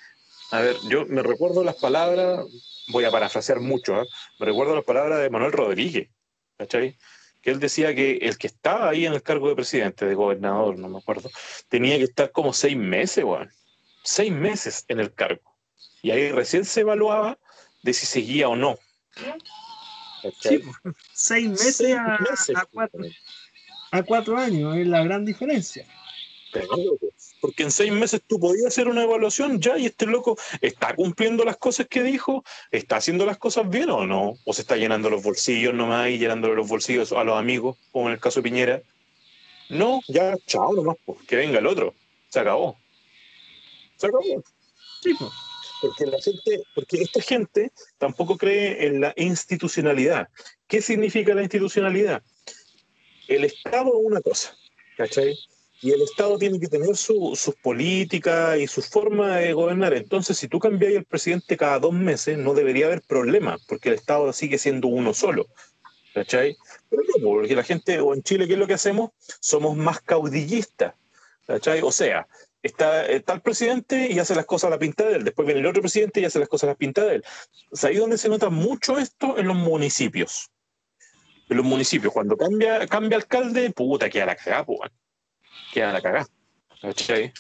B: a ver, yo me recuerdo las palabras, voy a parafrasear mucho, ¿eh? me recuerdo las palabras de Manuel Rodríguez, ¿cachai? Que él decía que el que estaba ahí en el cargo de presidente, de gobernador, no me acuerdo, tenía que estar como seis meses, weón seis meses en el cargo. Y ahí recién se evaluaba de si seguía o no.
A: Sí, seis meses, a, cuatro, años, es la gran diferencia.
B: Porque en seis meses tú podías hacer una evaluación ya y este loco está cumpliendo las cosas que dijo, está haciendo las cosas bien o no, o se está llenando los bolsillos nomás y llenándole los bolsillos a los amigos, como en el caso de Piñera. No, ya, chao nomás, pues, que venga el otro, se acabó. Se Porque la gente, porque esta gente tampoco cree en la institucionalidad. ¿Qué significa la institucionalidad? El Estado es una cosa, ¿cachai? Y el Estado tiene que tener sus políticas y su forma de gobernar. Entonces, si tú cambias el presidente cada dos meses, no debería haber problema, porque el Estado sigue siendo uno solo. ¿Cachai? Pero no, porque la gente, o en Chile, ¿qué es lo que hacemos? Somos más caudillistas. ¿Cachai? O sea, está, el presidente y hace las cosas a la pinta de él, después viene el otro presidente y hace las cosas a la pinta de él. Sea, ahí donde se nota mucho esto en los municipios. En los municipios, cuando cambia, cambia alcalde, puta, queda la cagada. Queda la cagada. ¿Cachai?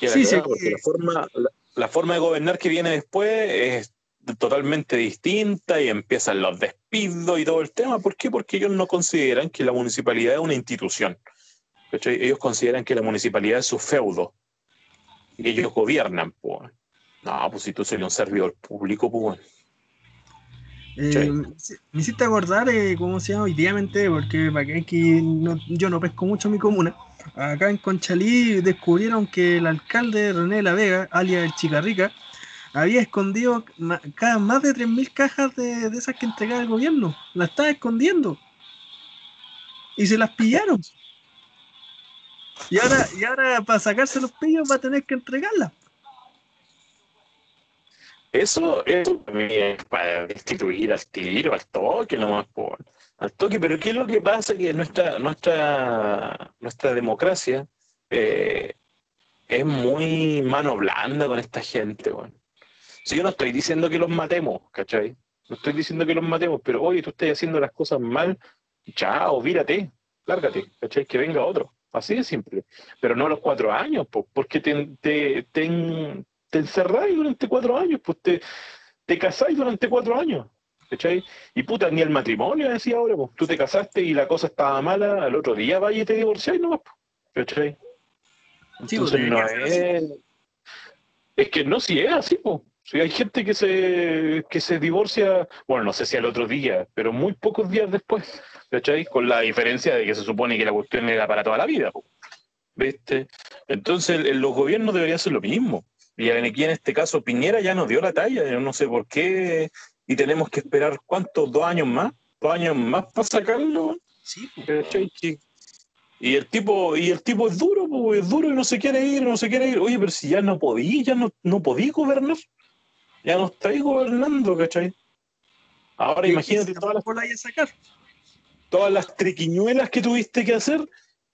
B: Queda sí, la porque la forma, la, forma de gobernar que viene después es totalmente distinta y empiezan los despidos y todo el tema. ¿Por qué? Porque ellos no consideran que la municipalidad es una institución. Ellos consideran que la municipalidad es su feudo y ellos gobiernan. Pues. No, pues si tú eres un servidor público, pues.
A: Eh, me hiciste acordar eh, cómo se llama hoy día porque aquí yo no pesco mucho mi comuna. Acá en Conchalí descubrieron que el alcalde René La Vega, alias el Chicarrica, había escondido cada, más de 3.000 cajas de, de, esas que entregaba el gobierno. Las estaba escondiendo. Y se las pillaron. Y ahora, y ahora para sacarse los pillos va a tener que entregarla.
B: Eso, eso es para destituir al tiro, al toque, nomás por al toque, pero ¿qué es lo que pasa? Que nuestra, nuestra, nuestra democracia eh, es muy mano blanda con esta gente, bueno. Si yo no estoy diciendo que los matemos, ¿cachai? No estoy diciendo que los matemos, pero oye, tú estás haciendo las cosas mal, chao, vírate, lárgate, ¿cachai? Que venga otro. Así de simple. Pero no los cuatro años, porque te, te, encerráis durante cuatro años, pues te, te casáis durante cuatro años. ¿Cachai? Y puta, ni el matrimonio decía ahora, pues tú te casaste y la cosa estaba mala, al otro día vaya y te divorciáis nomás, pues, ¿cachai? Pues, Entonces no es. Es que no, si es así, pues. Si hay gente que se, que se divorcia, bueno, no sé si al otro día, pero muy pocos días después. ¿cachai? Con la diferencia de que se supone que la cuestión era para toda la vida, ¿viste? Entonces, en los gobiernos debería ser lo mismo. Y aquí en este caso Piñera ya nos dio la talla, yo no sé por qué, y tenemos que esperar cuántos, dos años más, dos años más para sacarlo. Sí, Y el tipo, y el tipo es duro, es duro y no se quiere ir, no se quiere ir. Oye, pero si ya no podí, ya no, no podí gobernar. Ya no estáis gobernando, ¿cachai? Ahora imagínate todas las. Sacar todas las triquiñuelas que tuviste que hacer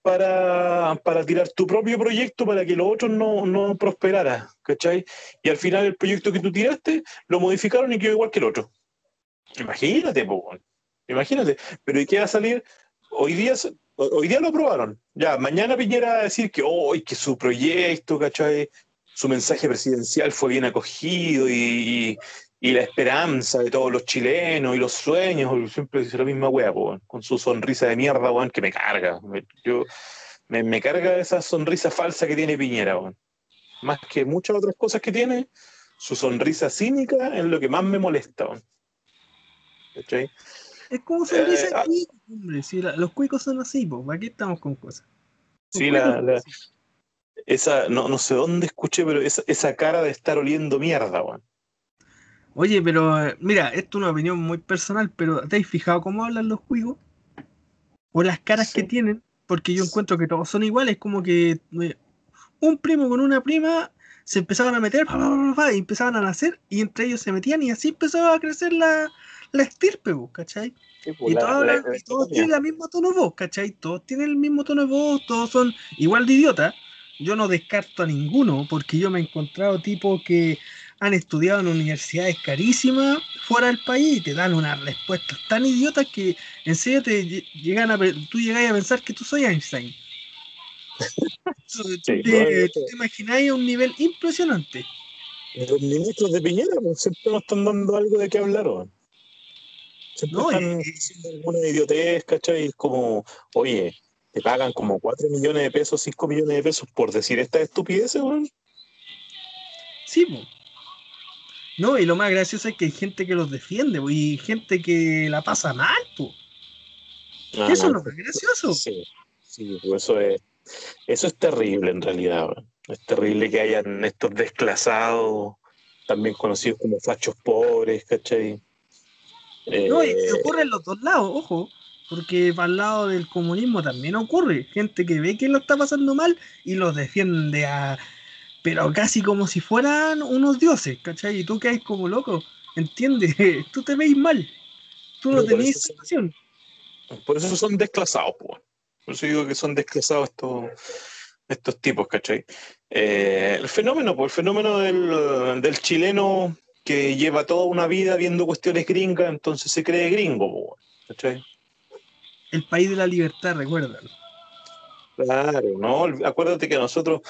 B: para, tirar tu propio proyecto para que los otros no, no prosperaran, ¿cachai? Y al final el proyecto que tú tiraste lo modificaron y quedó igual que el otro. Imagínate, po, imagínate. Pero ¿y qué va a salir? Hoy día, hoy día lo aprobaron. Ya, mañana Piñera va a decir que, oh, que su proyecto, ¿cachai? Su mensaje presidencial fue bien acogido y la esperanza de todos los chilenos y los sueños, siempre dice la misma wea, con su sonrisa de mierda, weón, que me carga. Me, yo, me, carga esa sonrisa falsa que tiene Piñera, weón. Más que muchas otras cosas que tiene, su sonrisa cínica es lo que más me molesta.
A: ¿Cachai? Es como sonrisa eh, ah. hombre. Si los cuicos son así, pues, aquí estamos con cosas.
B: sí, la, esa, no, no sé dónde escuché, pero esa, esa cara de estar oliendo mierda, weón.
A: Oye, pero eh, mira, esto es una opinión muy personal, pero ¿te has fijado cómo hablan los cuicos? O las caras que tienen, porque yo encuentro que todos son iguales, como que eh, un primo con una prima se empezaban a meter, y empezaban a nacer, y entre ellos se metían, y así empezaba a crecer la, la estirpe, ¿cachai? Pues, y, todos, tienen el mismo tono de voz, ¿cachai? Todos tienen el mismo tono de voz, todos son igual de idiotas. Yo no descarto a ninguno, porque yo me he encontrado tipos que han estudiado en universidades carísimas fuera del país y te dan unas respuestas tan idiotas que en serio te llegan a, tú llegas a pensar que tú soy Einstein. te, te, imagináis a un nivel impresionante.
B: Los ministros de Piñera pues, siempre nos están dando algo de qué hablar. Siempre no, están diciendo alguna idiotez, ¿cachai? como, oye, te pagan como 4 millones de pesos, 5 millones de pesos por decir estas estupideces, weón.
A: Sí. No, y lo más gracioso es que hay gente que los defiende y gente que la pasa mal, pues. eso es lo más gracioso.
B: Sí, sí, eso es, eso es terrible en realidad. Es terrible que hayan estos desclasados, también conocidos como fachos pobres, ¿cachai?
A: No, y eh, ocurre en los dos lados, ojo, porque para el lado del comunismo también ocurre. Gente que ve que lo está pasando mal y los defiende a pero casi como si fueran unos dioses, ¿cachai? Y tú caes como loco, ¿entiendes? Tú te veis mal, tú no, tenés situación.
B: Por eso son desclasados, pues. Por eso digo que son desclasados estos, estos tipos, ¿cachai? Eh, el fenómeno, pues el fenómeno del, del, chileno que lleva toda una vida viendo cuestiones gringas, entonces se cree gringo, ¿cachai?
A: El país de la libertad, recuérdalo.
B: Claro, no, acuérdate que nosotros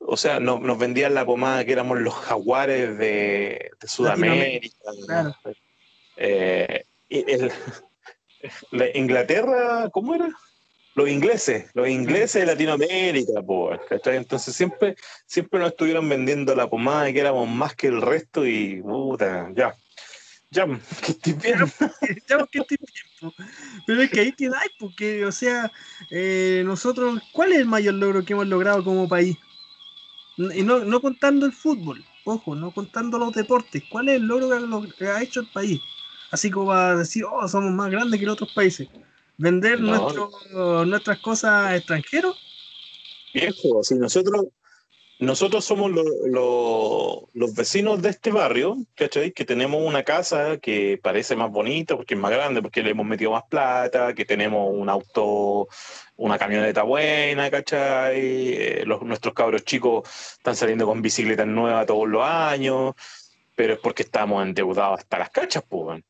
B: o sea, nos vendían la pomada que éramos los jaguares de, Sudamérica. Eh, Inglaterra, ¿cómo era? Los ingleses, los ingleses de Latinoamérica, pues, Entonces siempre, siempre nos estuvieron vendiendo la pomada que éramos más que el resto y puta, ya. Ya, que estoy bien.
A: ya, que estoy bien. Pero es que ahí quedáis, porque, o sea, eh, nosotros, ¿cuál es el mayor logro que hemos logrado como país? Y no, no contando el fútbol, ojo, no contando los deportes. ¿Cuál es el logro que ha hecho el país? Así como a decir, oh, somos más grandes que los otros países. ¿Vender nuestras cosas a extranjeros?
B: Viejo, si nosotros nosotros somos los vecinos de este barrio, ¿cachai? Que tenemos una casa que parece más bonita porque es más grande, porque le hemos metido más plata, que tenemos un auto, una camioneta buena, ¿cachai? Eh, los, nuestros cabros chicos están saliendo con bicicletas nuevas todos los años, pero es porque estamos endeudados hasta las cachas, pues.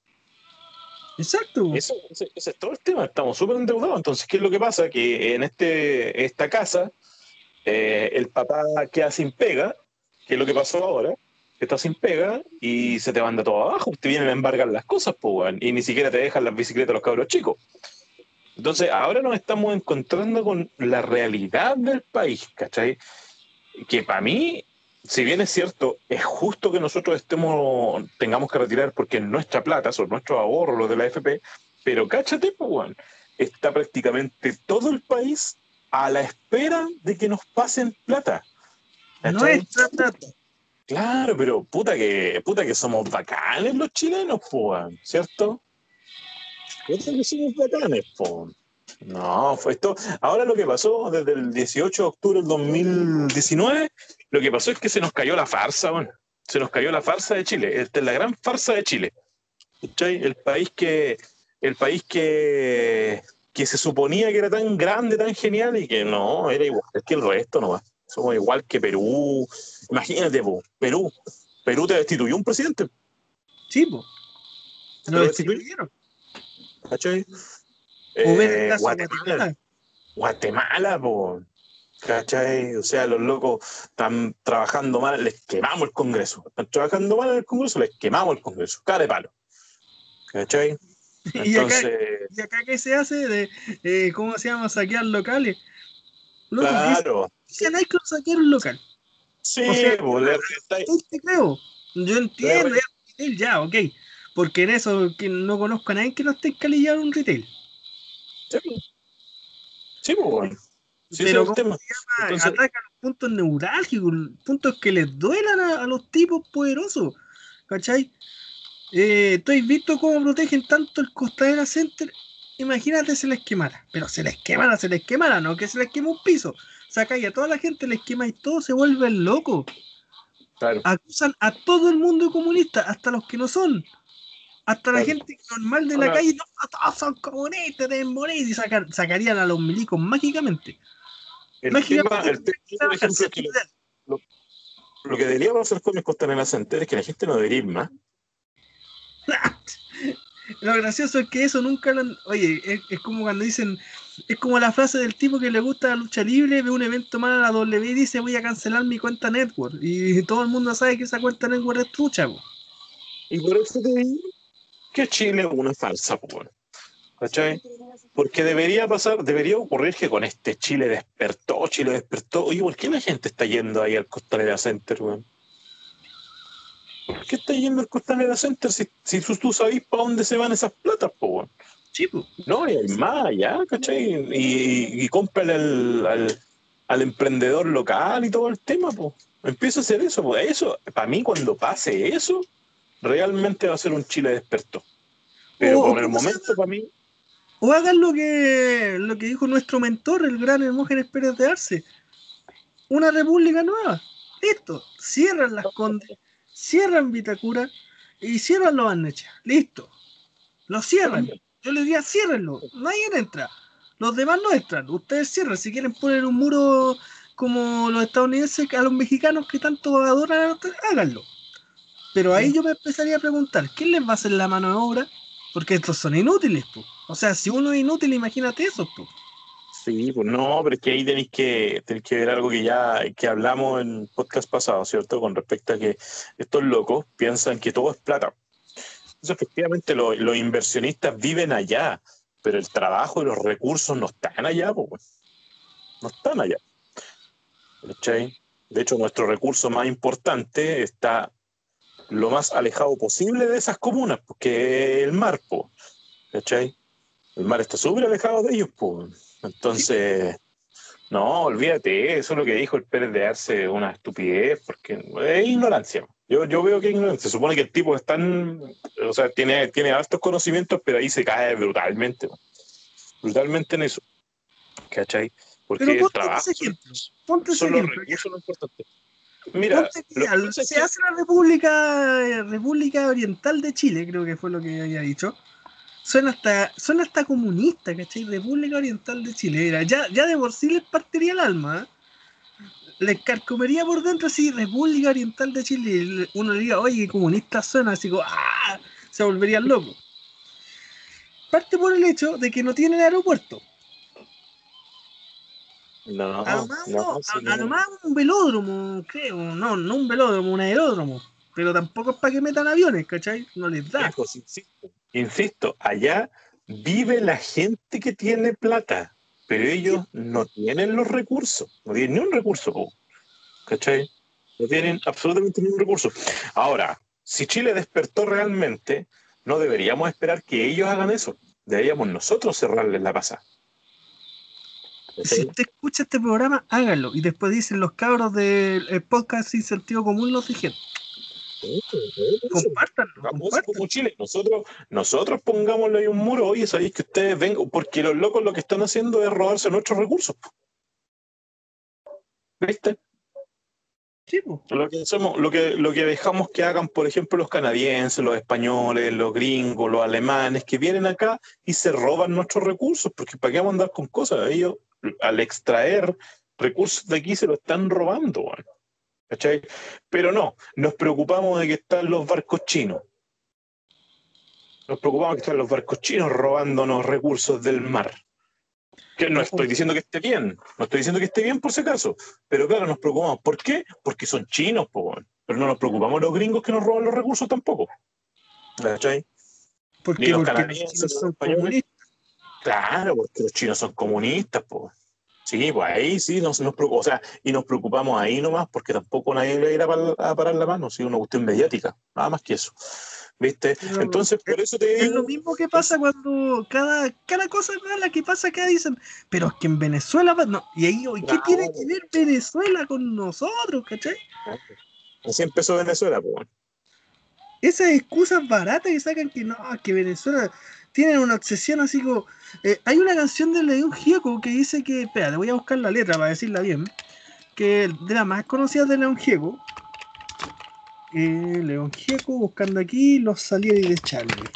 A: Exacto.
B: Eso, ese, es todo el tema, estamos súper endeudados. Entonces, ¿qué es lo que pasa? Que en este, esta casa eh, el papá queda sin pega, que es lo que pasó ahora, que está sin pega y se te manda todo abajo, te vienen a embargar las cosas, pues, y ni siquiera te dejan las bicicletas los cabros chicos. Entonces, ahora nos estamos encontrando con la realidad del país, ¿cachai? Que para mí, si bien es cierto, es justo que nosotros estemos, tengamos que retirar porque es nuestra plata, son nuestros ahorros, los de la FP, pero cáchate, pues, está prácticamente todo el país a la espera de que nos pasen plata.
A: Nuestra plata.
B: Claro, pero puta que, puta que somos bacanes los chilenos, po, ¿cierto? Puta que somos bacanes, po. No, fue esto. Ahora lo que pasó desde el 18 de octubre del 2019, lo que pasó es que se nos cayó la farsa, bueno. Se nos cayó la farsa de Chile. Esta es la gran farsa de Chile. El país que, el país que que se suponía que era tan grande, tan genial y que no, era igual que el resto nomás. Somos igual que Perú. Imagínate, Perú. Perú te destituyó un presidente.
A: Sí, pues. Lo destituyeron.
B: ¿Cachai? Eh, Guatemala. Guatemala, po. ¿Cachai? O sea, los locos están trabajando mal, les quemamos el Congreso. Están trabajando mal en el Congreso, les quemamos el Congreso. Cara de palo. ¿Cachai?
A: ¿Y, acá, qué se hace de, eh, ¿cómo se llama? Saquear locales.
B: claro.
A: ¿Qué hay que saquear un local?
B: Sí, o sea,
A: te creo. Yo entiendo, ya, retail ya, ok. Porque en eso que no conozco a nadie que no esté encalillado en un retail.
B: Sí, sí pues, bueno. Sí,
A: Pero ¿cómo
B: tema.
A: se llama?
B: Entonces-
A: ataca los puntos neurálgicos, puntos que les duelan a, a los tipos poderosos. ¿Cachai? Eh, ¿Tú has visto cómo protegen tanto el Costanera Center? Imagínate se les quemara. Pero se les quemara, se les quemara, no que se les quema un piso. Sacáis a toda la gente, les quema y todo se vuelven locos.
B: Claro.
A: Acusan a todo el mundo de comunista, hasta los que no son. Hasta la gente normal de la calle, no, todos son comunistas, y sacar- sacarían a los milicos mágicamente.
B: El
A: Mágicamente
B: tema, el tema, lo, lo que debería pasar con el Costanera Center es que la gente no debería ir más.
A: Lo gracioso es que eso nunca lo han... Oye, es, como cuando dicen... Es como la frase del tipo que le gusta la lucha libre, ve un evento mal a la W y dice voy a cancelar mi cuenta network. Y todo el mundo sabe que esa cuenta network es trucha, po.
B: Y por eso te digo que Chile es una falsa, bueno. ¿cachai? Porque debería pasar, debería ocurrir que con este Chile despertó, Chile despertó. Oye, ¿por qué la gente está yendo ahí al Costanera Center, weón? ¿Por qué está yendo al Costanera Center si, si tú, tú sabes para dónde se van esas platas, weón?
A: Sí, po.
B: No, y hay más allá, ¿cachai? Y, y cómprale al, al, al emprendedor local y todo el tema, pues. Empieza a hacer eso, pues. Eso, para mí, cuando pase eso, realmente va a ser un Chile despertó. Pero
A: O-
B: por el
A: ¿cómo se
B: momento, para mí,
A: O hagan lo que, lo que dijo nuestro mentor, el gran Hermógenes Pérez de Arce. Una república nueva. Listo. Cierran las Condes, cierran Vitacura y cierran los Barnechea. Listo. Lo cierran. Yo les diría, ciérrenlo. Nadie entra. Los demás no entran. Ustedes cierran. Si quieren poner un muro como los estadounidenses a los mexicanos que tanto adoran, háganlo. Pero ahí yo me empezaría a preguntar, ¿quién les va a hacer la mano de obra? Porque estos son inútiles, po. O sea, si uno es inútil, imagínate eso, po.
B: Sí, pues no, pero es que ahí tenéis que, tenéis que ver algo que ya que hablamos en podcast pasado, ¿cierto? Con respecto a que estos locos piensan que todo es plata. Entonces, efectivamente, lo- los inversionistas viven allá, pero el trabajo y los recursos no están allá, pues. No están allá. ¿Cachai? De hecho, nuestro recurso más importante está lo más alejado posible de esas comunas, porque el mar, po, ¿cachai? El mar está súper alejado de ellos, pues. Entonces, no, olvídate, eso es lo que dijo el Pérez de Arce, una estupidez, porque es ignorancia. Yo, yo veo que es ignorancia. Se supone que el tipo es tan, o sea, tiene, tiene altos conocimientos, pero ahí se cae brutalmente, brutalmente en eso. ¿Cachai? Porque
A: Pero
B: el
A: ponte
B: trabajo
A: ese ejemplo. Ponte
B: son los
A: ejemplo.
B: recursos lo importante. Mira,
A: Ponte
B: lo que
A: se
B: que-
A: hace la República, República Oriental de Chile, creo que fue lo que había dicho. Suena hasta, suena hasta comunista, ¿cachai? República Oriental de Chile. Ya, ya de por sí les partiría el alma. ¿eh? Les carcomería por dentro así, República Oriental de Chile. Uno le diga, oye, comunista suena, así como, ¡ah! Se volverían locos. Parte por el hecho de que no tienen aeropuerto.
B: no,
A: A lo más,
B: no, sí,
A: a- lo más un velódromo, creo. No, no un velódromo, un aeródromo. Pero tampoco es para que metan aviones, ¿cachai? No les da.
B: Insisto, allá vive la gente que tiene plata, pero ellos no tienen los recursos, no tienen ni un recurso, ¿cachai? No tienen absolutamente ni un recurso. Ahora, si Chile despertó realmente, no deberíamos esperar que ellos hagan eso, deberíamos nosotros cerrarles la pasada.
A: Si usted escucha este programa, hágalo. Y después dicen los cabros del el podcast sin sentido común, los dijeron. Compártanlo, compártanlo.
B: como Chile. Nosotros, nosotros pongámosle ahí un muro, oye, sabéis que ustedes vengan, porque los locos lo que están haciendo es robarse nuestros recursos. ¿Viste?
A: Sí.
B: Lo que hacemos, lo que, lo que dejamos que hagan, por ejemplo, los canadienses, los españoles, los gringos, los alemanes, que vienen acá y se roban nuestros recursos, porque ¿para qué vamos a andar con cosas? Ellos, al extraer recursos de aquí, se lo están robando, weón. ¿Cachai? Pero no, nos preocupamos de que están los barcos chinos. Nos preocupamos de que están los barcos chinos robándonos recursos del mar. Que no estoy diciendo que esté bien, no estoy diciendo que esté bien por si acaso, pero claro, nos preocupamos. ¿Por qué? Porque son chinos, po, pero no nos preocupamos los gringos que nos roban los recursos tampoco. ¿Cachai?
A: Porque,
B: Ni los
A: porque los chinos son comunistas.
B: Claro, porque los chinos son comunistas, po. Sí, pues ahí sí, nos, nos, o sea, y nos preocupamos ahí nomás, porque tampoco nadie le irá a, parar la mano, si una cuestión mediática, nada más que eso. ¿Viste? Entonces, por eso te
A: digo. Es lo mismo que pasa cuando cada, cada cosa mala que pasa acá dicen, pero es que en Venezuela. No. Y ahí, ¿qué tiene que ver Venezuela con nosotros, cachai?
B: Así empezó Venezuela, pues.
A: Esas excusas baratas que sacan que no, que Venezuela tienen una obsesión así como. Eh, hay una canción de León Gieco que dice que. Espera, voy a buscar la letra para decirla bien. Que de las más conocidas de León Gieco. Eh, León Gieco, buscando aquí los Salieri de Charlie.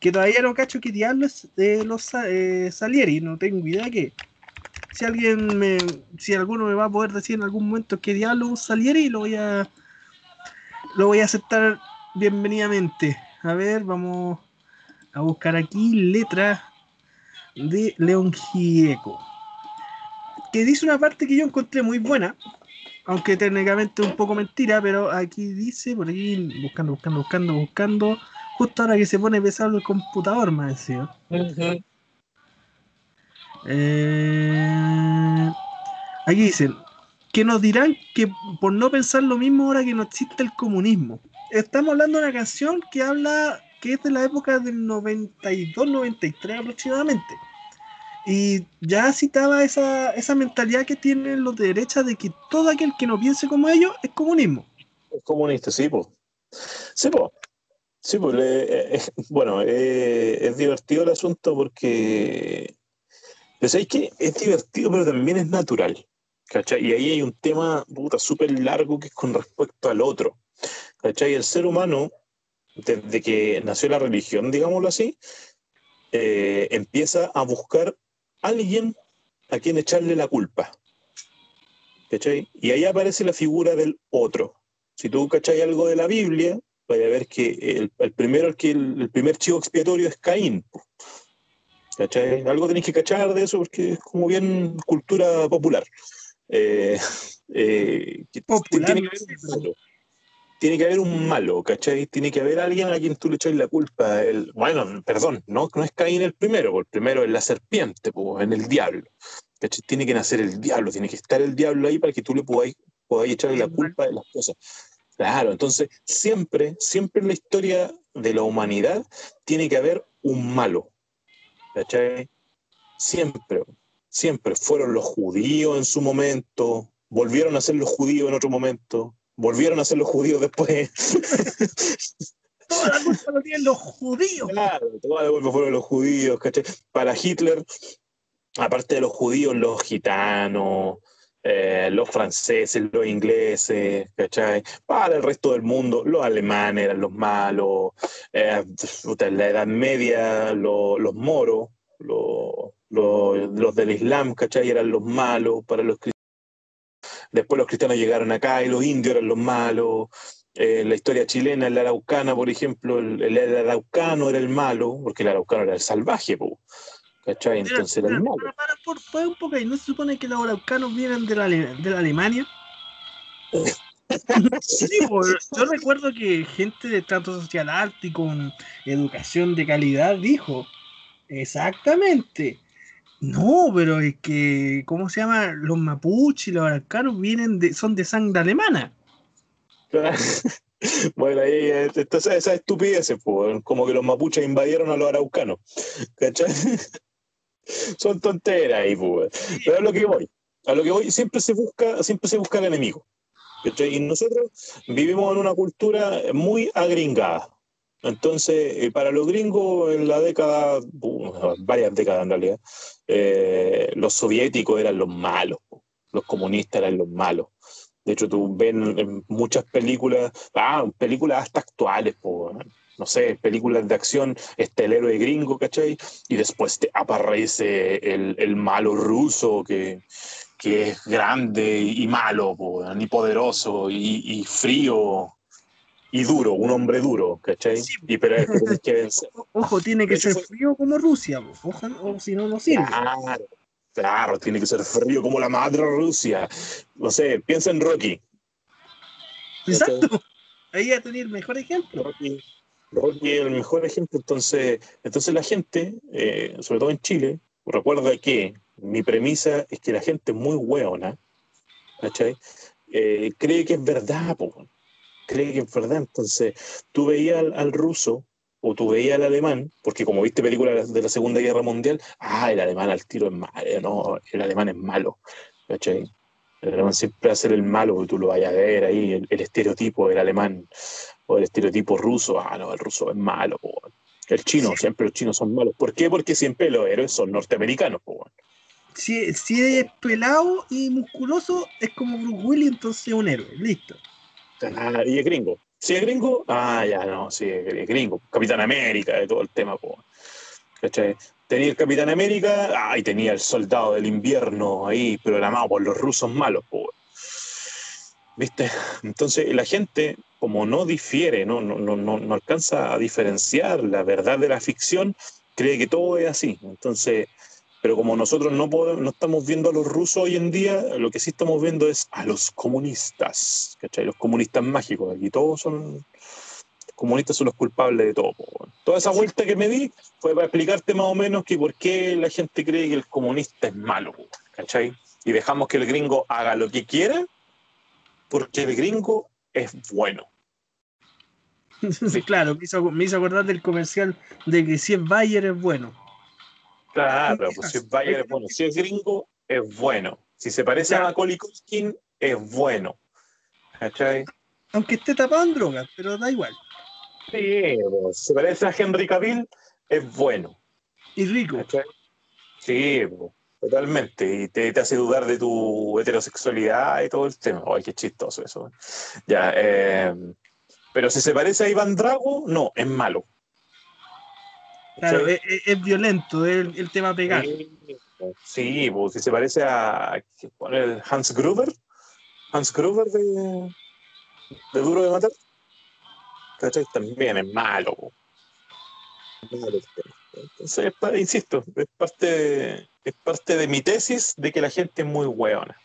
A: Que todavía no cacho qué diablos de los eh, Salieri, no tengo idea qué. Si alguien me. Si alguno me va a poder decir en algún momento qué diablos Salieri, lo voy a. Lo voy a aceptar bienvenidamente. A ver, vamos a buscar aquí letra de León Gieco. Que dice una parte que yo encontré muy buena, aunque técnicamente un poco mentira, pero aquí dice, por aquí, buscando, buscando, buscando, buscando, justo ahora que se pone pesado el computador, me decía. Eh, aquí dicen, que nos dirán que por no pensar lo mismo ahora que no existe el comunismo. Estamos hablando de una canción que habla que es de la época del 92-93 aproximadamente. Y ya citaba esa, esa mentalidad que tienen los de derecha de que todo aquel que no piense como ellos es comunismo.
B: Es comunista, sí, pues. Sí, pues. Sí, pues, eh, bueno, eh, es divertido el asunto porque, ¿sabéis que Es divertido, pero también es natural, ¿cachai? Y ahí hay un tema, puta, súper largo que es con respecto al otro, ¿cachai? El ser humano desde que nació la religión, digámoslo así, eh, empieza a buscar a alguien a quien echarle la culpa. ¿Cachai? Y ahí aparece la figura del otro. Si tú cachai algo de la Biblia, vaya a ver que el, primero, el, que el, primer chivo expiatorio es Caín. ¿Cachai? Algo tenéis que cachar de eso porque es como bien cultura popular. Eh, eh, popular tiene que haber un malo, ¿cachai? Tiene que haber alguien a quien tú le echas la culpa. El, bueno, perdón, no, no es Caín el primero, el primero es la serpiente, pues, en el diablo. ¿cachai? Tiene que nacer el diablo, tiene que estar el diablo ahí para que tú le podáis, podáis echarle la culpa de las cosas. Claro, entonces siempre, siempre en la historia de la humanidad tiene que haber un malo. ¿Cachai? Siempre, siempre fueron los judíos en su momento, volvieron a ser los judíos en otro momento, volvieron a ser los judíos después.
A: Toda la culpa lo tienen los judíos.
B: Claro, toda la culpa fueron los judíos, ¿cachai? Para Hitler, aparte de los judíos, los gitanos, eh, los franceses, los ingleses, ¿cachai? Para el resto del mundo, los alemanes eran los malos, eh, en la Edad Media, los moros, los, los, del Islam, ¿cachai? Eran los malos, para los Después los cristianos llegaron acá y los indios eran los malos. Eh, la historia chilena, el araucana, por ejemplo, el, araucano era el malo, porque el araucano era el salvaje, ¿cachai? Entonces era el malo.
A: Para, para, un poco ahí, ¿no se supone que los araucanos vienen de la, de la Alemania? sí, yo recuerdo que gente de trato social alto y con educación de calidad dijo, exactamente, no, pero es que, ¿cómo se llama? Los mapuches y los araucanos vienen de, son de sangre alemana.
B: bueno, ahí está esa estupidez, como que los mapuches invadieron a los araucanos. Son tonteras ahí, pues. Pero a lo que voy, a lo que voy, siempre se busca, siempre se busca el enemigo. Y nosotros vivimos en una cultura muy agringada. Entonces, eh, para los gringos, en la década, varias décadas en realidad, eh, los soviéticos eran los malos, los comunistas eran los malos. De hecho, tú ves en muchas películas, ah, películas hasta actuales, no sé, películas de acción, está el héroe gringo, ¿cachai? Y después te aparece el, el malo ruso que, que, es grande y malo, y poderoso y, y frío y duro, un hombre duro, ¿cachai? y pero es que vencer.
A: Ojo, tiene que ser frío como Rusia, ojo, o si no, no sirve.
B: Claro, claro, tiene que ser frío como la madre Rusia. No sé, piensa en Rocky.
A: Exacto. Ahí a tener el mejor ejemplo.
B: Rocky, Rocky es el mejor ejemplo. Entonces, entonces la gente, eh, sobre todo en Chile, recuerda que mi premisa es que la gente es muy hueona, ¿cachai? Eh, cree que es verdad, po, cree que es verdad. Entonces, tú veías al, ruso o tú veías al alemán, porque como viste películas de la Segunda Guerra Mundial, ah, el alemán al tiro es malo, no, el alemán es malo, ¿cachai? El alemán siempre va a ser el malo, que tú lo vayas a ver ahí, el, estereotipo del alemán o el estereotipo ruso, ah, no, el ruso es malo, po. el chino, siempre los chinos son malos. ¿Por qué? Porque siempre los héroes son norteamericanos, po.
A: Si, si es pelado y musculoso, es como Bruce Willis, entonces es un héroe, listo.
B: Ah, y es gringo. Si es gringo, ah, ya no, sí, es gringo. Capitán América, de todo el tema, po. ¿Cachai? Tenía el Capitán América, ah, y tenía el Soldado del Invierno ahí, programado por los rusos malos, po. ¿Viste? Entonces la gente, como no difiere, no, no, no, no alcanza a diferenciar la verdad de la ficción, cree que todo es así. Entonces, pero como nosotros no, podemos, no estamos viendo a los rusos hoy en día, lo que sí estamos viendo es a los comunistas, ¿cachai? Los comunistas mágicos. Aquí todos son comunistas son los culpables de todo. Toda esa vuelta que me di fue para explicarte más o menos que por qué la gente cree que el comunista es malo, ¿cachai? Y dejamos que el gringo haga lo que quiera, porque el gringo es bueno.
A: Sí. claro, me hizo, me hizo acordar del comercial de que si es Bayer es bueno.
B: Claro, pues si es Bayer es bueno. Si es gringo, es bueno. Si se parece a Macaulay Culkin, es bueno. ¿Cachai?
A: Aunque esté tapado en drogas, pero da igual.
B: Sí, pues, si se parece a Henry Cavill, es bueno.
A: Y rico. ¿Cachai?
B: Sí, pues, totalmente. Y te, te, hace dudar de tu heterosexualidad y todo el tema. Ay, qué chistoso eso. Ya, eh, pero si se parece a Iván Drago, no, es malo.
A: Claro, es, violento es el, tema pegar.
B: Sí, pues, si se parece a Hans Gruber, Hans Gruber de, de Duro de Matar, ¿cachai? También es malo. Entonces, insisto, es parte, de, es parte de mi tesis de que la gente es muy hueona.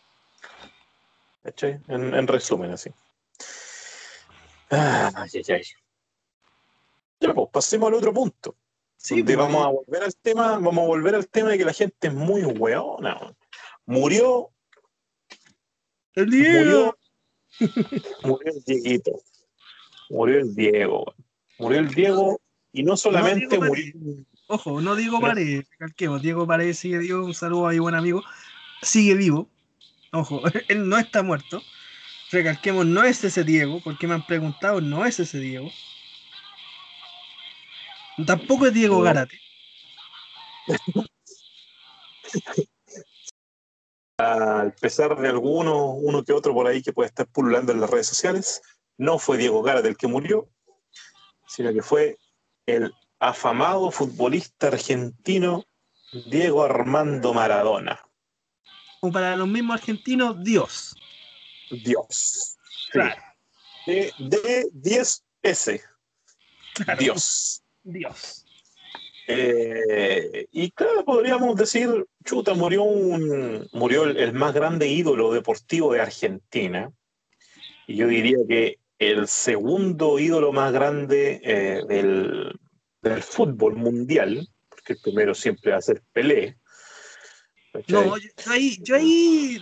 B: ¿Cachai? En, en resumen, así. Ay, ay, ay. Ya, pues pasemos al otro punto. Sí, pues, vamos a volver al tema, vamos a volver al tema de que la gente es muy weona. Murió.
A: El Diego.
B: Murió, el Dieguito. Murió el Diego. Murió el Diego y no solamente murió.
A: Ojo, no Diego Paredes, recalquemos. Diego Paredes sigue vivo. Un saludo a mi buen amigo. Sigue vivo. Ojo, él no está muerto. Recalquemos, no es ese Diego, porque me han preguntado, no es ese Diego. Tampoco es Diego Garate.
B: Al pesar de alguno, uno que otro por ahí que puede estar pululando en las redes sociales, no fue Diego Garate el que murió, sino que fue el afamado futbolista argentino Diego Armando Maradona.
A: O para los mismos argentinos, Dios.
B: Dios. Claro. De, 10S. Dios.
A: Dios.
B: Eh, y claro, podríamos decir, chuta, murió, un, murió el, más grande ídolo deportivo de Argentina. Y yo diría que el segundo ídolo más grande eh, del, fútbol mundial, porque el primero siempre va a ser Pelé.
A: No, yo, ahí, yo ahí,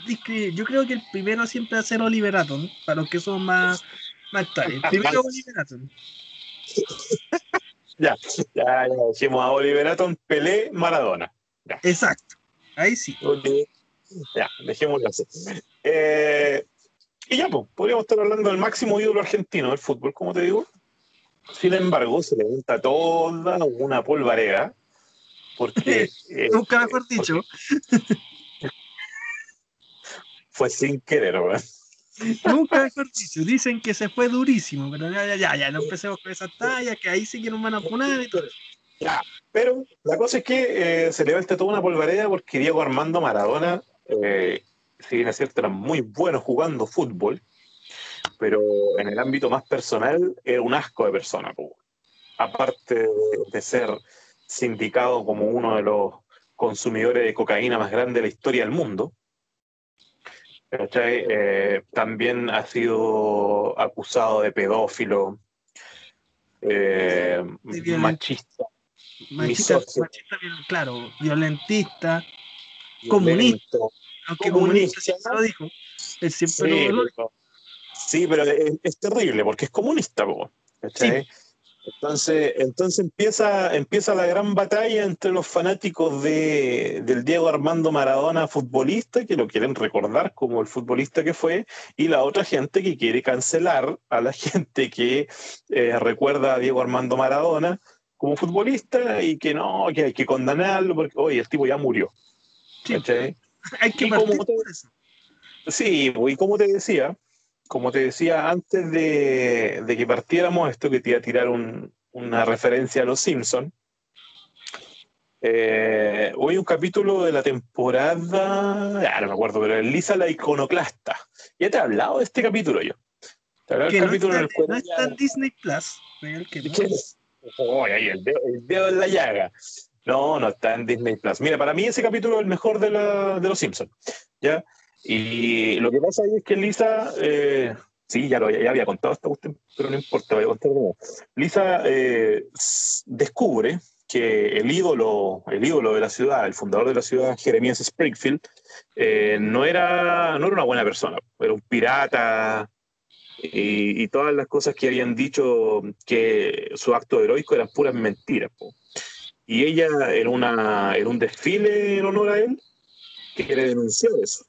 A: yo creo que el primero siempre va a ser Oliver Atom, para los que son más, más Primero Oliver Atom.
B: Ya, ya, ya dijimos a Oliver Atom, Pelé, Maradona.
A: Exacto, ahí sí.
B: Ya, dejémoslo así. Eh, y ya, pues, podríamos estar hablando del máximo ídolo argentino del fútbol, como te digo. Sin embargo, se levanta toda una polvareda, porque...
A: Eh, Nunca mejor dicho.
B: fue sin querer, ¿verdad?
A: Nunca mejor dicho. Dicen que se fue durísimo, pero ya, ya, ya, no empecemos con esa talla, que ahí sí que nos van a poner y todo eso.
B: Ya, pero la cosa es que eh, se levanta toda una polvareda porque Diego Armando Maradona, eh, si bien es cierto, era muy bueno jugando fútbol, pero en el ámbito más personal era un asco de persona. Aparte de ser sindicado como uno de los consumidores de cocaína más grandes de la historia del mundo, eh, también ha sido acusado de pedófilo, eh, machista,
A: machista, claro, violentista. comunista. Aunque comunista,
B: comunista
A: lo dijo. Él siempre
B: Sí,
A: lo- lo-
B: pero, sí, pero es, es terrible porque es comunista, ¿cachai? Entonces, entonces empieza, empieza la gran batalla entre los fanáticos de, del Diego Armando Maradona futbolista, que lo quieren recordar como el futbolista que fue, y la otra gente que quiere cancelar a la gente que eh, recuerda a Diego Armando Maradona como futbolista y que no, que hay que condenarlo porque, oye, el tipo ya murió.
A: Sí.
B: pues, y como te decía, como te decía antes de, de que partiéramos esto, que te iba a tirar un- una referencia a los Simpsons. Eh, hoy un capítulo de la temporada, ya no me acuerdo, pero Lisa la iconoclasta. Ya te he hablado de este capítulo yo. Te
A: Que
B: del
A: no
B: capítulo
A: está,
B: en el cual
A: no está en Disney Plus. real que no.
B: ¿Qué es? Oh, ahí el, dedo, el dedo en la llaga. No, no está en Disney Plus. Mira, para mí ese capítulo es el mejor de, la- de los Simpsons. ¿Ya? Y lo que pasa ahí es que Lisa, eh, sí, ya lo ya había contado esta cuestión, pero no importa, voy a contar de. Lisa eh, descubre que el ídolo, el ídolo de la ciudad, el fundador de la ciudad, Jeremías Springfield, eh, no, era, no era una buena persona, era un pirata, y, y todas las cosas que habían dicho que su acto heroico eran puras mentiras. po. Y ella, en, una, en un desfile en honor a él, quiere denunciar eso.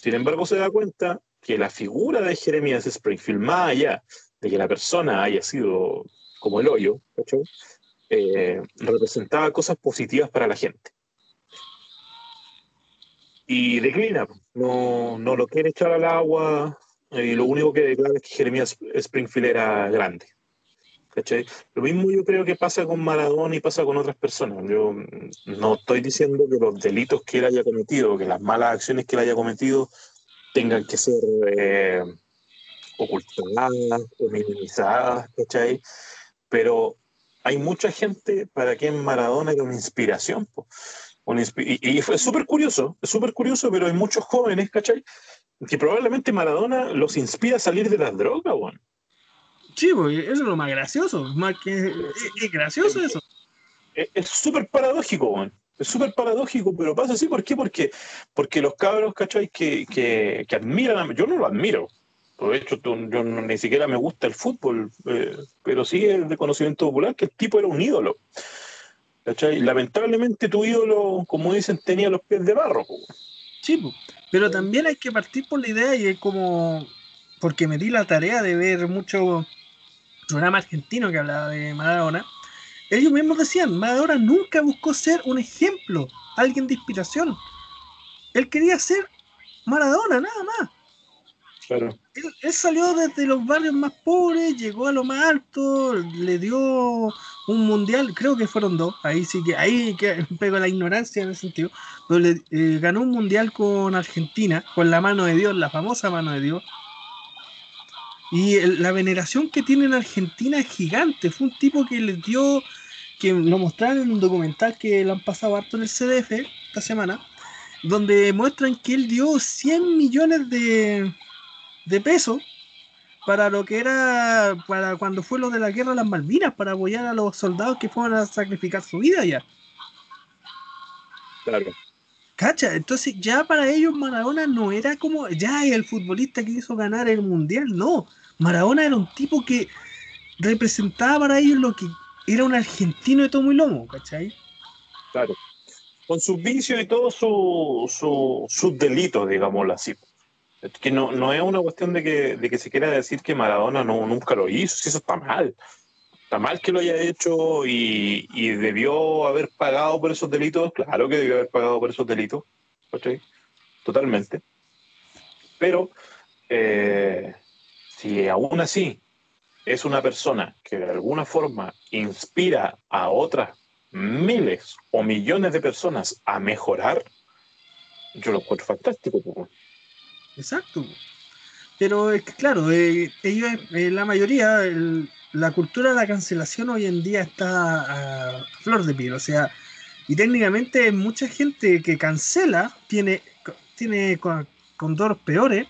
B: Sin embargo, se da cuenta que la figura de Jeremías Springfield, más allá de que la persona haya sido como el hoyo. Eh, representaba cosas positivas para la gente. Y declina, no, no lo quiere echar al agua, y lo único que declara es que Jeremías Springfield era grande. ¿Cachai? Lo mismo yo creo que pasa con Maradona y pasa con otras personas. Yo no estoy diciendo que los delitos que él haya cometido, que las malas acciones que él haya cometido tengan que ser eh, ocultadas o minimizadas, ¿cachai? Pero hay mucha gente para quien Maradona era una inspiración. po. Y, y fue súper curioso, súper curioso, pero hay muchos jóvenes, ¿cachai? Que probablemente Maradona los inspira a salir de las drogas, weón.
A: Sí, pues, eso es lo más gracioso. Más que, es, es gracioso eso.
B: es súper paradójico. Es súper paradójico, pero pasa así. ¿Por qué? Porque, porque los cabros, ¿cachai? Que, que, que admiran a... Yo no lo admiro. De hecho, yo no- ni siquiera me gusta el fútbol, eh, pero sí es de conocimiento popular que el tipo era un ídolo. ¿Cachai? Lamentablemente tu ídolo, como dicen, tenía los pies de barro. po.
A: Sí, pues. pero también hay que partir por la idea y es como, porque me di la tarea de ver mucho programa argentino que hablaba de Maradona, ellos mismos decían, Maradona nunca buscó ser un ejemplo, alguien de inspiración. Él quería ser Maradona, nada más.
B: Claro.
A: Él, él salió desde los barrios más pobres, llegó a lo más alto, le dio un mundial, creo que fueron dos, ahí sí que, ahí que pego la ignorancia en ese sentido, pero le, eh, ganó un mundial con Argentina, con la mano de Dios, la famosa mano de Dios. Y el- la veneración que tiene en Argentina es gigante, fue un tipo que les dio, que lo mostraron en un documental que lo han pasado harto en el CDF esta semana, donde muestran que él dio 100 millones de, de pesos para lo que era para cuando fue lo de la guerra de las Malvinas para apoyar a los soldados que fueron a sacrificar su vida ya.
B: Claro.
A: Cacha, entonces ya para ellos Maradona no era como ya el futbolista que hizo ganar el mundial, no. Maradona era un tipo que representaba para ellos lo que era un argentino de tomo y lomo, ¿cachai?
B: Claro. Con sus vicios y todos sus su, sus delitos, digámoslo así. Que no, no es una cuestión de que, de que se quiera decir que Maradona no, nunca lo hizo, si eso está mal. Está mal que lo haya hecho y, debió haber pagado por esos delitos. Claro que debió haber pagado por esos delitos. ¿cachai? Totalmente. Pero eh, si aún así es una persona que de alguna forma inspira a otras miles o millones de personas a mejorar, yo lo encuentro fantástico.
A: Exacto. Pero es que, claro, eh, ellos, eh, la mayoría, el- la cultura de la cancelación hoy en día está a flor de piel. O sea, y técnicamente mucha gente que cancela tiene, tiene con, condoros peores,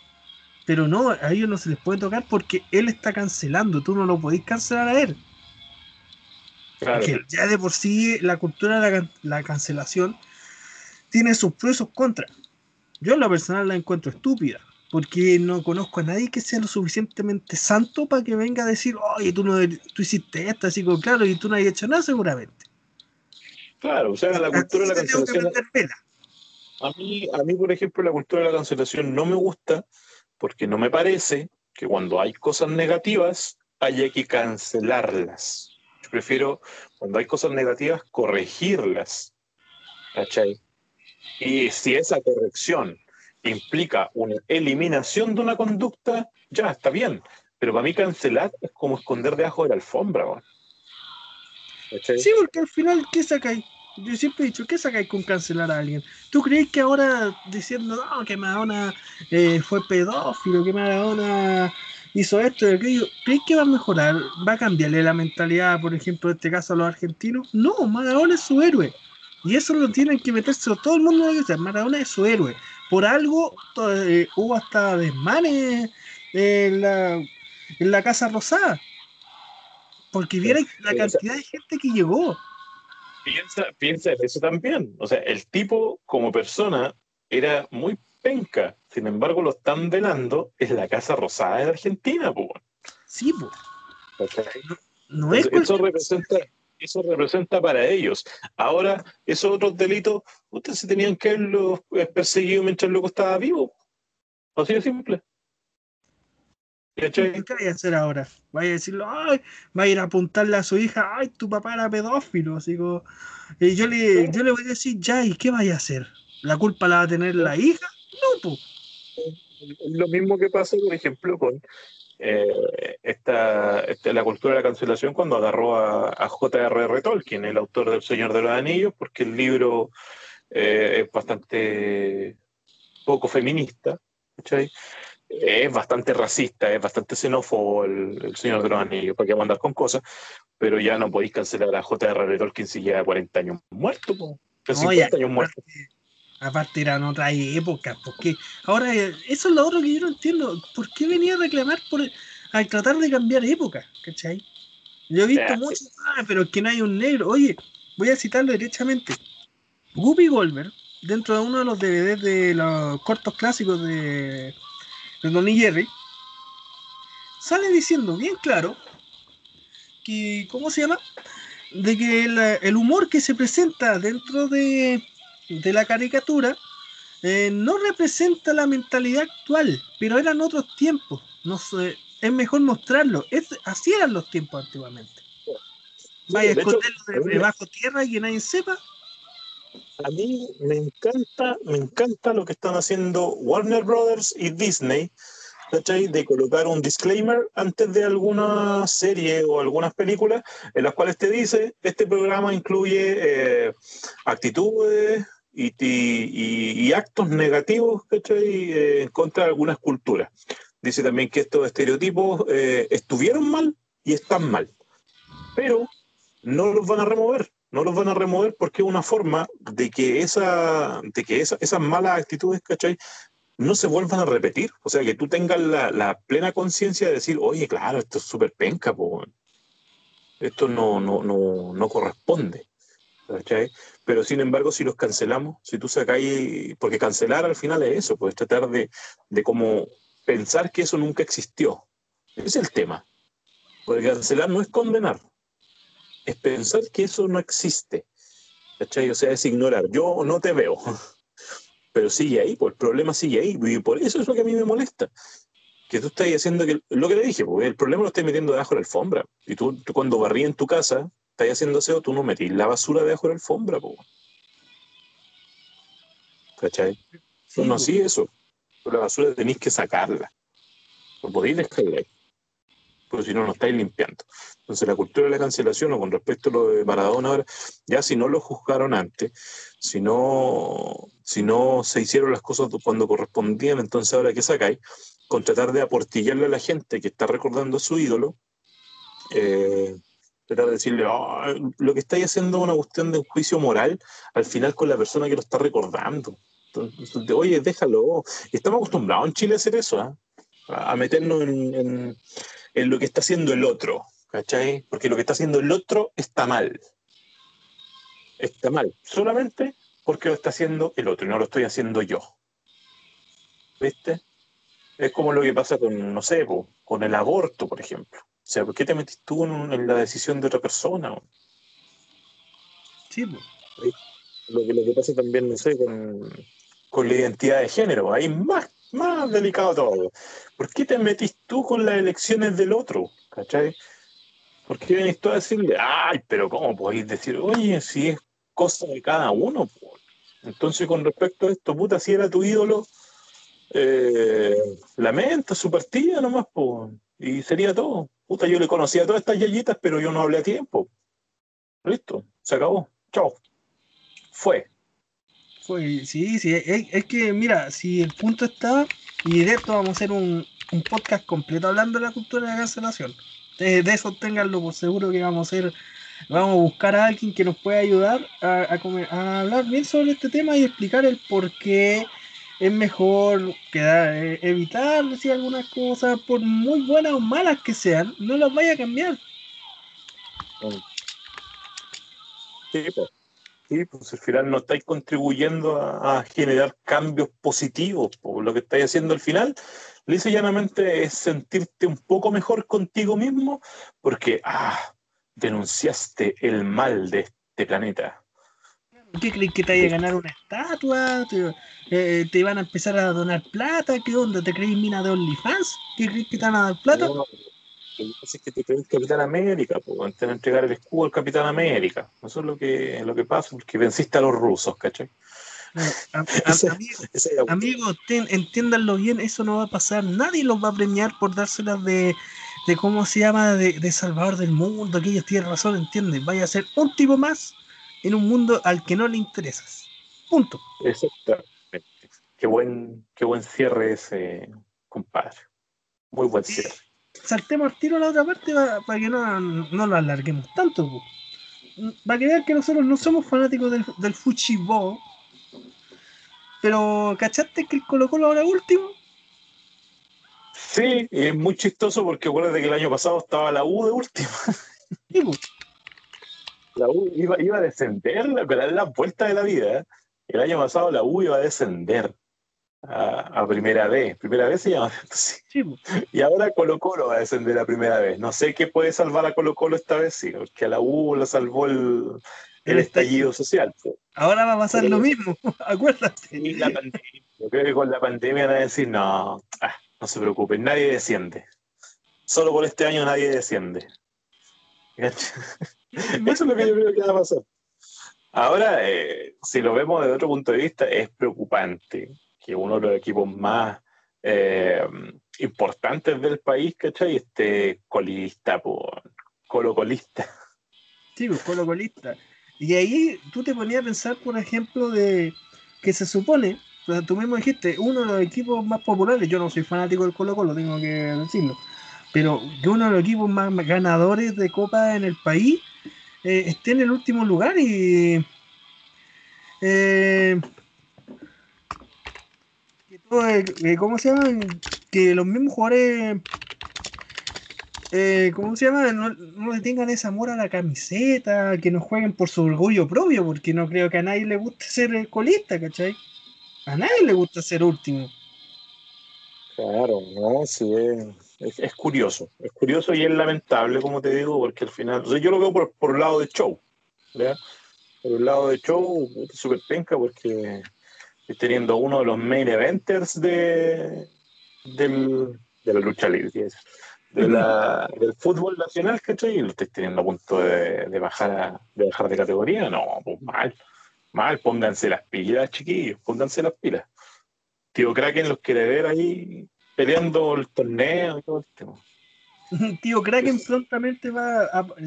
A: pero no, a ellos no se les puede tocar porque él está cancelando. Tú no lo podéis cancelar a él.
B: Claro.
A: Porque ya de por sí la cultura de la, la cancelación tiene sus pros y sus contras. Yo en lo personal la encuentro estúpida, porque no conozco a nadie que sea lo suficientemente santo para que venga a decir, oye, tú, no, tú hiciste esto, así como claro, y tú no has hecho nada seguramente.
B: Claro, o sea, la cultura de la cancelación... A mí, a mí, por ejemplo, la cultura de la cancelación no me gusta porque no me parece que cuando hay cosas negativas haya que cancelarlas. Yo prefiero, cuando hay cosas negativas, corregirlas. ¿Cachai? Y si esa corrección implica una eliminación de una conducta, ya está bien. Pero para mí cancelar es como esconder debajo de la alfombra.
A: Sí, porque al final, ¿qué sacáis? Yo siempre he dicho, ¿qué sacáis con cancelar a alguien? ¿Tú crees que ahora diciendo, no, que Maradona eh, fue pedófilo, que Maradona hizo esto aquello, ¿crees que va a mejorar? ¿Va a cambiarle la mentalidad, por ejemplo, en este caso a los argentinos? No, Maradona es su héroe. Y eso lo tienen que meterse todo el mundo. Maradona es su héroe. Por algo eh, hubo hasta desmanes en la, en la Casa Rosada. Porque vieron la cantidad de gente que llegó.
B: Piensa, piensa en eso también. O sea, el tipo como persona era muy penca. Sin embargo, lo están velando en la Casa Rosada de Argentina, pues.
A: Sí, pues.
B: No, es eso representa, eso representa para ellos. Ahora, esos otros delitos, ustedes se tenían que haberlos perseguido mientras el loco estaba vivo. Así de simple.
A: ¿Qué vaya a hacer ahora? Vaya a decirlo, ay, va a ir a apuntarle a su hija, ay, tu papá era pedófilo. Así como, y yo le, yo le voy a decir, ya, ¿y qué vaya a hacer? ¿La culpa la va a tener la hija? No, pues.
B: Lo mismo que pasa, por ejemplo, con eh, esta, la cultura de la cancelación cuando agarró a, J.R.R. Tolkien, el autor del Señor de los Anillos, porque el libro eh, es bastante poco feminista, ¿cachai? es bastante racista, es bastante xenófobo el, Señor de los Anillos, para que mandar con cosas, pero ya no podéis cancelar a J.R.R. Tolkien si lleva 40 años muerto, po. 50 años muerto.
A: Aparte eran otras épocas, porque ahora eso es lo otro que yo no entiendo. ¿Por qué venía a reclamar por a tratar de cambiar época? ¿Cachai? Yo he visto mucho, ah, pero es que no hay un negro. Oye, voy a citarlo derechamente. Guppy Goldberg, dentro de uno de los DVDs de los cortos clásicos de de Don Jerry, sale diciendo bien claro que, ¿cómo se llama? De que el, humor que se presenta dentro de, de la caricatura eh, no representa la mentalidad actual, pero eran otros tiempos. No sé, es mejor mostrarlo. Es, así eran los tiempos antiguamente. Vaya a esconderlo debajo tierra y que nadie sepa.
B: A mí me encanta, me encanta lo que están haciendo Warner Brothers y Disney, ¿cachai? De colocar un disclaimer antes de alguna serie o algunas películas en las cuales te dice, este programa incluye eh, actitudes y, actos negativos. Eh, en contra de algunas culturas. Dice también que estos estereotipos eh, estuvieron mal y están mal, pero no los van a remover no los van a remover porque es una forma de que, esa, de que esas malas actitudes, ¿cachai? No se vuelvan a repetir. O sea, que tú tengas la, plena conciencia de decir, oye, claro, esto es súper penca, esto no, no, no, no corresponde. ¿cachai? Pero sin embargo, si los cancelamos, si tú sacáis, porque cancelar al final es eso, pues tratar de, de como pensar que eso nunca existió. Ese es el tema. Porque cancelar no es condenar, es pensar que eso no existe. ¿Cachai? O sea, es ignorar. Yo no te veo. Pero sigue ahí, pues el problema sigue ahí. Y por eso es lo que a mí me molesta. Que tú estás haciendo que, lo que le dije, pues el problema lo estás metiendo debajo de la alfombra. Y tú, cuando barrí en tu casa, estás haciendo aseo, tú no metís la basura debajo de la alfombra, pues. ¿Cachai? no así pues. eso. La basura tenéis que sacarla. No podéis dejarla ahí porque si no, no estáis limpiando. Entonces, la cultura de la cancelación, o con respecto a lo de Maradona ahora, ya si no lo juzgaron antes, si no, si no se hicieron las cosas cuando correspondían, entonces ahora que sacáis, con tratar de aportillarle a la gente que está recordando a su ídolo, eh, tratar de decirle, lo que estáis haciendo es una cuestión de un juicio moral, al final con la persona que lo está recordando. Oye, déjalo. Estamos acostumbrados en Chile a hacer eso, ¿ah? a meternos en, lo que está haciendo el otro. Porque lo que está haciendo el otro está mal. Está mal, solamente porque lo está haciendo el otro y no lo estoy haciendo yo. ¿Viste? Es como lo que pasa con, no sé, con el aborto, por ejemplo. O sea, ¿por qué te metiste tú en, la decisión de otra persona?
A: Sí.
B: Lo que, lo que pasa también, no sé, con, con la identidad de género. Ahí más, más delicado todo. ¿Por qué te metiste tú con las elecciones del otro? ¿Cachai? ¿Por qué venís tú a decirle, ay, pero ¿cómo podéis decir, oye, si es cosa de cada uno? Entonces, con respecto a esto, puta, si era tu ídolo, eh, lamenta su partida nomás, pues, y sería todo. Puta, yo le conocía a todas estas yayitas, pero yo no hablé a tiempo. Listo, se acabó. Chao. Fue.
A: Fue, sí, sí, es, que, mira, si el punto está, y de esto vamos a hacer un, un podcast completo hablando de la cultura de la cancelación. De, eso tenganlo por seguro que vamos a hacer vamos a buscar a alguien que nos pueda ayudar a, a, hablar bien sobre este tema y explicar el por qué es mejor eh, evitar decir algunas cosas, por muy buenas o malas que sean, no las vaya a cambiar.
B: Sí, pues. Sí, pues al final no estáis contribuyendo a, generar cambios positivos. Por lo que estáis haciendo al final, lisa y llanamente es sentirte un poco mejor contigo mismo porque, ah, denunciaste el mal de este planeta.
A: ¿Qué crees que te vaya a ganar una estatua? ¿Te, eh, ¿Te, van a empezar a donar plata? ¿Qué onda? ¿Te crees mina de OnlyFans? ¿Qué crees que te van a dar plata?
B: No, es que te crees Capitán América, pues, te van a entregar el escudo al Capitán América. Eso es lo que, lo que pasa, porque venciste a los rusos, ¿cachai?
A: amigos, entiéndanlo bien, eso no va a pasar. Nadie los va a premiar por dárselas de, de cómo se llama, de, de Salvador del mundo, que ellos tienen razón, ¿entienden? Vaya a ser un tipo más en un mundo al que no le interesas. Punto.
B: Exactamente. Qué buen, qué buen cierre ese, compadre. Muy buen cierre.
A: Saltemos al tiro a la otra parte para, que no, no, lo alarguemos tanto. Para que vean que nosotros no somos fanáticos del, del Fuchibo. Pero, ¿cachaste que el Colo Colo ahora último?
B: Sí, es muy chistoso porque acuérdate que el año pasado estaba la U de última. La U iba, a descender, pero es la vuelta de la vida. El año pasado la U iba a descender a, primera vez. Primera vez se llama. Y ahora Colo Colo va a descender a primera vez. No sé qué puede salvar a Colo Colo esta vez, sí, porque a la U lo salvó el, el estallido social.
A: Ahora va a pasar lo mismo, acuérdate.
B: la pandemia. Yo creo que con la pandemia van a decir, no, ah, no se preocupen, nadie desciende. Solo por este año nadie desciende. Eso es lo que yo creo que va a pasar. Ahora, eh, si lo vemos desde otro punto de vista, es preocupante que uno de los equipos más eh, importantes del país, ¿cachai? Esté colista, por colocolista.
A: Sí, pues colocolista. Y ahí tú te ponías a pensar, por ejemplo, de que se supone, tú mismo dijiste, uno de los equipos más populares, yo no soy fanático del Colo Colo, tengo que decirlo, pero que uno de los equipos más ganadores de Copa en el país eh, esté en el último lugar y eh, que ¿cómo se llama? Que los mismos jugadores eh, ¿cómo se llama? No, no, le tengan ese amor a la camiseta, que no jueguen por su orgullo propio, porque no creo que a nadie le guste ser colista, ¿cachai? A nadie le gusta ser último.
B: Claro, no, sí, es, curioso, es curioso y es lamentable, como te digo, porque al final, yo lo veo por, por el lado de show, ¿verdad? Por el lado de show, súper penca, porque estoy teniendo uno de los main eventers de, del, de la lucha libre, de la, del fútbol nacional, ¿cachai? Y lo estoy teniendo a punto de, de bajar, de bajar de categoría, no, pues mal, mal, pónganse las pilas, chiquillos, pónganse las pilas. Tío Kraken los quiere ver ahí peleando el torneo y todo el tema.
A: Tío Kraken prontamente va,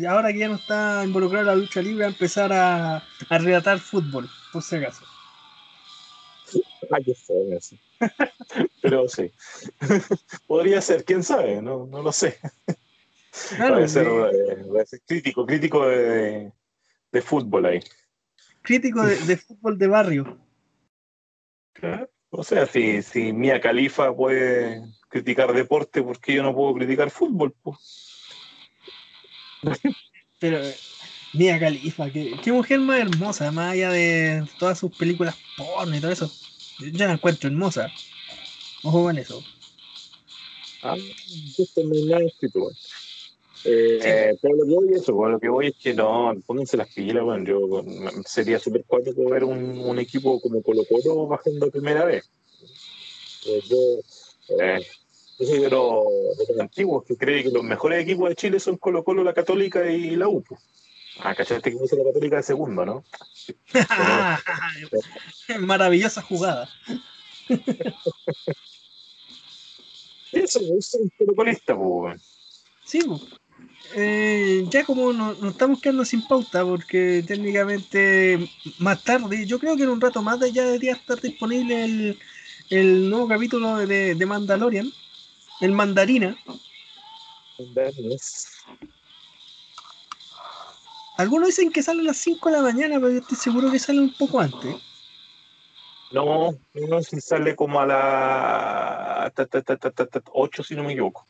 A: ahora que ya no está involucrado en la lucha libre, a empezar a, a relatar fútbol, por si acaso.
B: Ay, qué feo así. Pero sí. Podría ser, quién sabe, no, no lo sé. Claro, puede, ser, ser, crítico, crítico de, de, fútbol ahí.
A: Crítico de, de fútbol de barrio.
B: O sea, si, si Mia Califa puede criticar deporte, ¿por qué yo no puedo criticar fútbol?
A: Pero Mia Califa, qué, qué mujer más hermosa, más allá de todas sus películas porno y todo eso. Yo la encuentro hermosa. Ojo con eso.
B: Ah, justo no hay Eh, Pero lo que voy es eso, lo que voy es que no, pónganse las pilas, weón. Yo sería súper cuático ver un, un equipo como Colo Colo bajando primera vez. Eh, yo, eh, yo soy de los, de los antiguos que cree que los mejores equipos de Chile son Colo Colo, la Católica y la UPU. Ah, ¿cachaste que puso la Católica de segundo, no?
A: Maravillosa jugada.
B: Eso, eso es un colocolista, pues.
A: Sí, pues. Eh, ya como no- nos, estamos quedando sin pauta, porque técnicamente más tarde, yo creo que en un rato más ya debería estar disponible el, el nuevo capítulo de, de Mandalorian, el Mandarina. Algunos dicen que sale a las 5 de la mañana, pero yo estoy seguro que sale un poco antes.
B: No, no si sale como a la 8, si no me equivoco.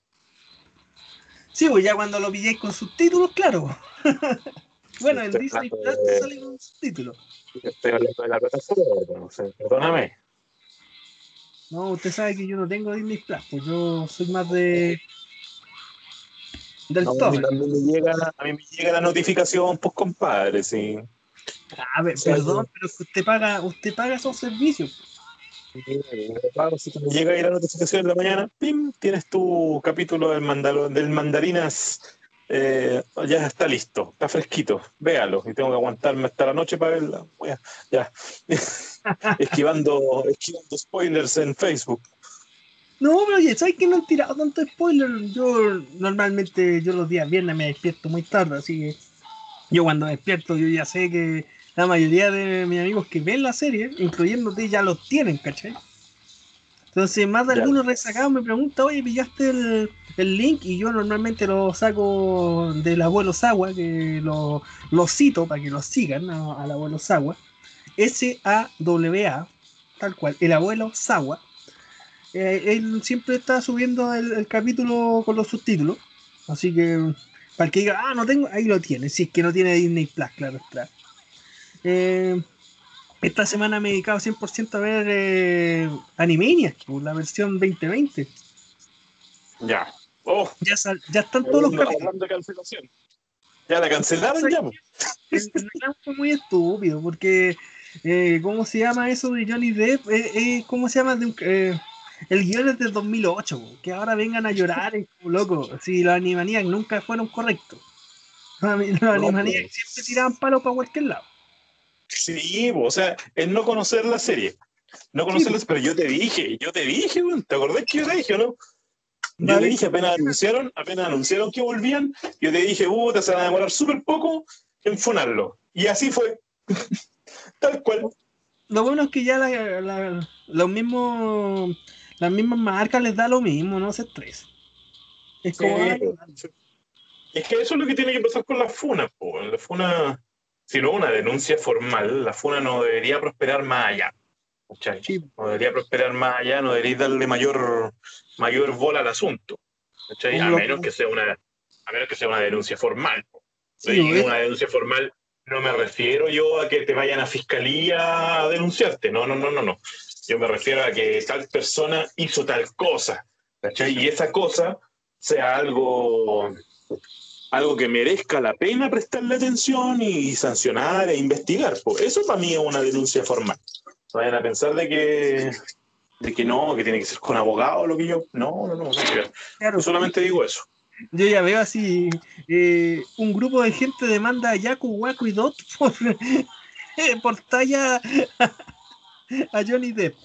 A: Sí, pues ya cuando lo pilléis con subtítulos, claro. bueno, en Disney Plus
B: eh.
A: sale con subtítulos.
B: Estoy hablando de la plataforma, sé, perdóname.
A: No, usted sabe que yo no tengo Disney Plus, pues yo soy más de. del
B: No, a, mí,
A: torrent.
B: a mí me llega, a mí me llega la notificación, pues compadre, sí.
A: A ver,
B: Sí,
A: perdón, pero usted paga, usted paga esos servicios.
B: Claro, si llega ahí la notificación en la mañana, ¡pim! tienes tu capítulo del, mandalo, del Mandarinas, eh, ya está listo, está fresquito, véalo, y tengo que aguantarme hasta la noche para verla. A- ya, esquivando, esquivando spoilers en Facebook.
A: No, pero oye, ¿sabes que no han tirado tanto spoiler? Yo normalmente, yo los días viernes me despierto muy tarde, así que yo cuando despierto, yo ya sé que la mayoría de mis amigos que ven la serie, incluyéndote, ya los tienen, ¿cachai? Entonces, más de algunos resacados me preguntan, oye, ¿pillaste el, el link? Y yo normalmente lo saco del abuelo Sagua, que lo, lo cito para que lo sigan al abuelo Sagua. S-A-W-A, tal cual, el abuelo Sagua. Eh, él siempre está subiendo el, el capítulo con los subtítulos. Así que, para el que diga, ah, no tengo, ahí lo tiene. Si es que no tiene Disney Plus, claro está. Eh, esta semana me he dedicado 100% a ver eh, pues, la versión 2020.
B: Ya. Oh,
A: Ya, sal- ya están todos los capítulos.
B: hablando de cancelación. Ya la cancelaron ya.
A: El final fue muy estúpido, porque, eh, ¿cómo se llama eso de Johnny Depp? Eh, eh, ¿Cómo se llama? De un- el guion es del 2008, po, que ahora vengan a llorar, loco. Si los Animaniacs nunca fueron correctos. Los, Ani- los Animaniacs
B: pues.
A: siempre tiraban palos para cualquier lado.
B: Sí, o sea, el no conocer la serie. No conocerla, pero yo te dije, yo te dije, ¿te acordás que yo te dije no? Yo te dije, apenas anunciaron, apenas anunciaron que volvían, yo te dije, uh, te se van a demorar súper poco en funarlo. Y así fue. Tal cual.
A: Lo bueno es que ya la- la- los mismos, las mismas marcas les da lo mismo, no se estresen. Es como,
B: Sí. Es que eso es lo que tiene que pasar con las funas, po. La funa, si no una denuncia formal, la funa no debería prosperar más allá. no debería prosperar más allá, no debería darle mayor, mayor bola al asunto. ¿cachai? A menos que sea una, a menos que sea una denuncia formal.
A: Sí, es-
B: una denuncia formal no me refiero yo a que te vayan a fiscalía a denunciarte. No, no, no, no, no. Yo me refiero a que tal persona hizo tal cosa. ¿cachai? Y esa cosa sea algo, algo que merezca la pena prestarle atención y sancionar e investigar. Eso para mí es una denuncia formal. No vayan a pensar de que, de que no, que tiene que ser con abogado lo que yo. No, no, no, no.
A: claro.
B: Yo solamente digo eso.
A: Yo ya veo así, eh, un grupo de gente demanda a Yaku, Waku y Dot por, por talla a Johnny Depp.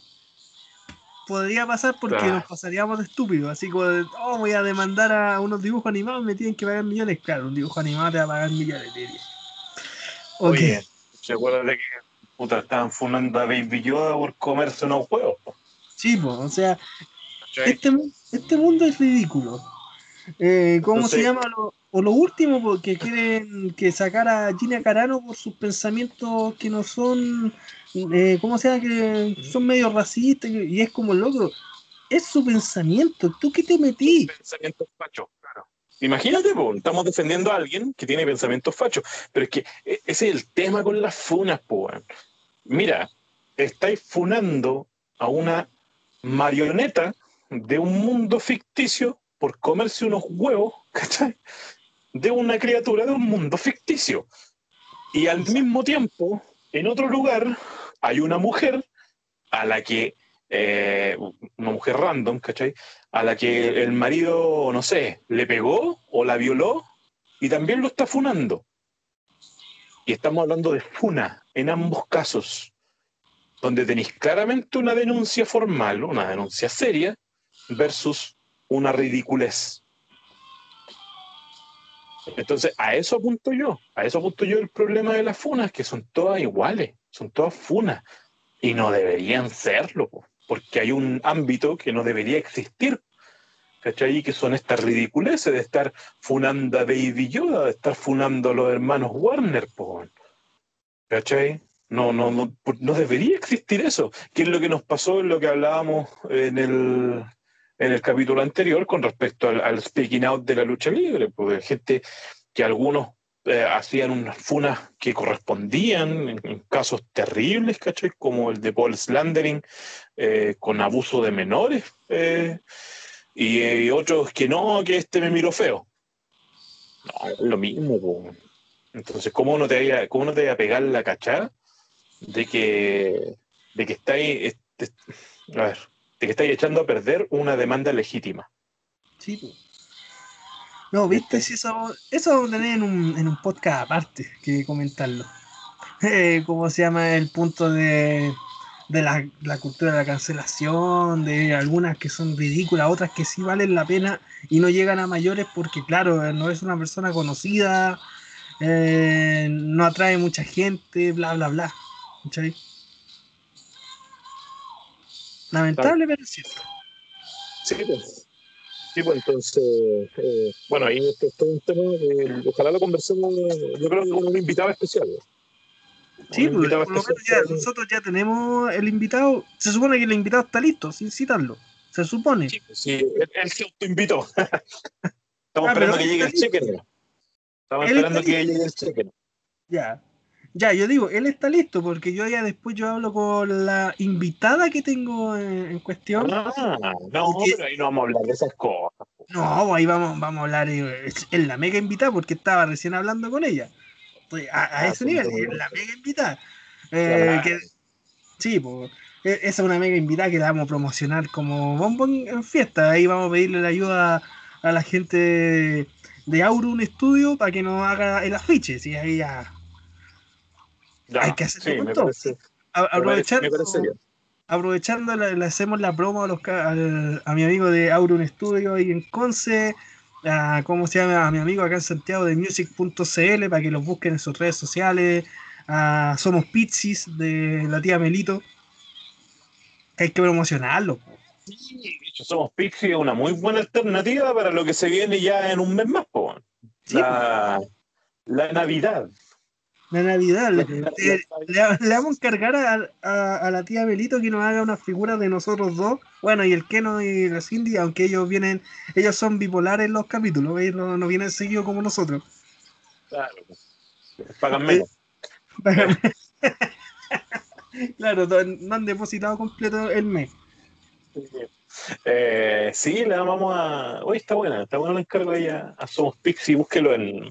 A: Podría pasar porque
B: Claro.
A: nos pasaríamos de estúpidos, así como, de, oh, voy a demandar a unos dibujos animados, me tienen que pagar millones. Claro, un dibujo animado te va a pagar millones, te diría.
B: Oye, ¿se acuerdan de que puta, estaban funando a Baby Yoda por comerse unos huevos? po?
A: sí, pues, o sea, este, este mundo es ridículo. Eh, ¿Cómo
B: Entonces-
A: se llama? Lo, o lo último, porque quieren que sacar a Gina Carano por sus pensamientos que no son, eh, ¿cómo se llama? Que son medio racistas y, es como loco. Es su pensamiento. ¿Tú qué te metí?
B: Pensamientos fachos, claro. Imagínate, estamos defendiendo a alguien que tiene pensamientos fachos, pero es que e, ese es el tema con las funas, po. Mira, estáis funando a una marioneta de un mundo ficticio por comerse unos huevos, ¿cachai? De una criatura de un mundo ficticio. Y al mismo tiempo, en otro lugar, hay una mujer a la que, eh, una mujer random, ¿cachai? A la que el marido, no sé, le pegó o la violó y también lo está funando. Y estamos hablando de funa en ambos casos, donde tenéis claramente una denuncia formal, una denuncia seria, versus una ridiculez. Entonces, a eso apunto yo, a eso apunto yo el problema de las funas, que son todas iguales, son todas funas, y no deberían serlo, porque hay un ámbito que no debería existir, ¿cachai? Que son estas ridiculeces de estar funando a Baby Yoda, de estar funando a los hermanos Warner, ¿cachai? No, no, no, no debería existir eso. ¿Qué es lo que nos pasó en lo que hablábamos en el, en el capítulo anterior con respecto al, speaking out de la lucha libre? Porque gente que algunos eh, hacían unas funas que correspondían en, casos terribles, ¿cachai? Como el de Paul Slandering eh, con abuso de menores. Eh, y, otros que no, que este me miró feo. No, es lo mismo. Entonces, ¿cómo no te vaya, cómo no te a pegar la cachada de que, de que estáis, este, a ver, de que estáis echando a perder una demanda legítima?
A: Sí, pues. No, viste, si eso, eso lo tenés en un, en un podcast aparte que comentarlo. Eh, ¿Cómo se llama el punto de, de la, la, cultura de la cancelación? De algunas que son ridículas, otras que sí valen la pena y no llegan a mayores porque, claro, no es una persona conocida, eh, no atrae mucha gente, bla, bla, bla. Lamentable, pero es cierto.
B: Sí, pues. Sí, pues entonces, eh, bueno, ahí esto, es un tema que ojalá lo conversemos, yo creo que con un invitado especial.
A: Sí, pues, por lo menos ya, nosotros ya tenemos el invitado, se supone que el invitado está listo, sin citarlo, se supone.
B: Sí, pues, sí él, se autoinvitó. Estamos ah, esperando que llegue el cheque. Estamos esperando que llegue el cheque.
A: Ya, ya, yo digo, él está listo porque yo ya después yo hablo con la invitada que tengo en, cuestión.
B: Ah, no, pero ahí no vamos a hablar de esas cosas.
A: No, ahí vamos, vamos a hablar en eh, la mega invitada porque estaba recién hablando con ella. A, a ah, ese nivel, la mega invitada. Eh, sí, pues esa es una mega invitada que la vamos a promocionar como bombón en fiesta. Ahí vamos a pedirle la ayuda a la gente de Aurum Studio para que nos haga el afiche. Sí, ahí ya hay que hacerlo con todo. aprovechando, aprovechando le, hacemos la promo a, los, a, mi amigo de Auron Studio ahí en Conce, a, ¿cómo se llama? A mi amigo acá en Santiago de music.cl para que los busquen en sus redes sociales. A Somos Pizzis de la tía Melito. Hay que promocionarlo.
B: Sí, Somos Pizzis es una muy buena alternativa para lo que se viene ya en un mes más. la, la Navidad.
A: La Navidad. Le, vamos a encargar a, la tía Belito que nos haga una figura de nosotros dos. Bueno, y el Keno y la Cindy, aunque ellos vienen, ellos son bipolares en los capítulos, ellos no, vienen seguidos como nosotros.
B: Claro. Pagan menos.
A: claro, no han depositado completo el mes.
B: Eh, sí, le vamos a. Hoy está buena, está buena la encargo ella a Somos Pixie. Búsquelo en,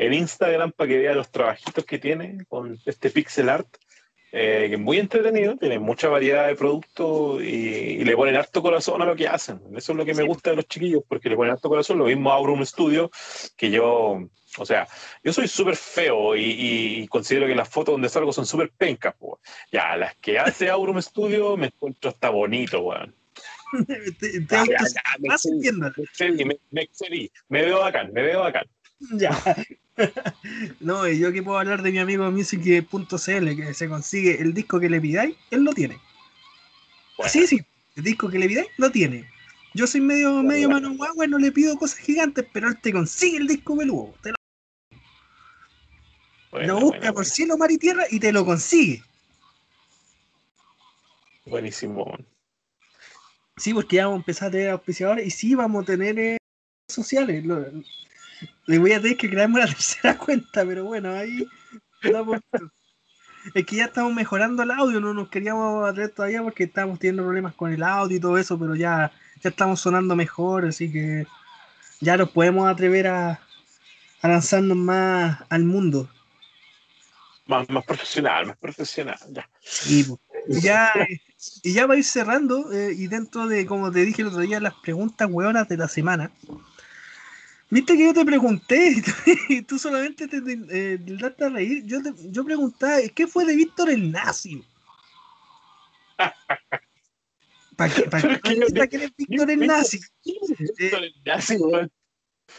B: en Instagram para que vea los trabajitos que tiene con este pixel art. Eh, que es muy entretenido, tiene mucha variedad de productos y, le ponen harto corazón a lo que hacen. Eso es lo que me gusta de los chiquillos, porque le ponen harto corazón. Lo mismo a Aurum Studio, que yo, o sea, yo soy súper feo y, considero que las fotos donde salgo son súper pencas. Ya, las que hace Aurum Studio me encuentro hasta bonito, weón me, me, veo bacán, me veo bacán.
A: Ya. no, y yo que puedo hablar de mi amigo music.cl que se consigue el disco que le pidáis, él lo tiene. Sí, sí, el disco que le pidáis lo tiene. Yo soy medio, medio mano guagua, no le pido cosas gigantes, pero él te consigue el disco peludo. Te lo... busca por cielo, mar y tierra y te lo consigue.
B: Buenísimo.
A: Sí, porque ya vamos a empezar a tener auspiciadores y sí vamos a tener eh, sociales. Le voy a tener que crearme una tercera cuenta, pero bueno, ahí Es que ya estamos mejorando el audio, no nos queríamos atrever todavía porque estábamos teniendo problemas con el audio y todo eso, pero ya, ya estamos sonando mejor, así que ya nos podemos atrever a, a lanzarnos más al mundo.
B: Más, más profesional, más profesional, ya.
A: Y, ya, y ya va a ir cerrando, eh, y dentro de, como te dije el otro día, las preguntas hueonas de la semana. Viste que yo te pregunté y tú solamente te, eh, daste a reír. Yo, te, yo preguntaba, ¿qué fue de Víctor el Nazi? ¿Para qué, para qué, es Víctor el Nazi?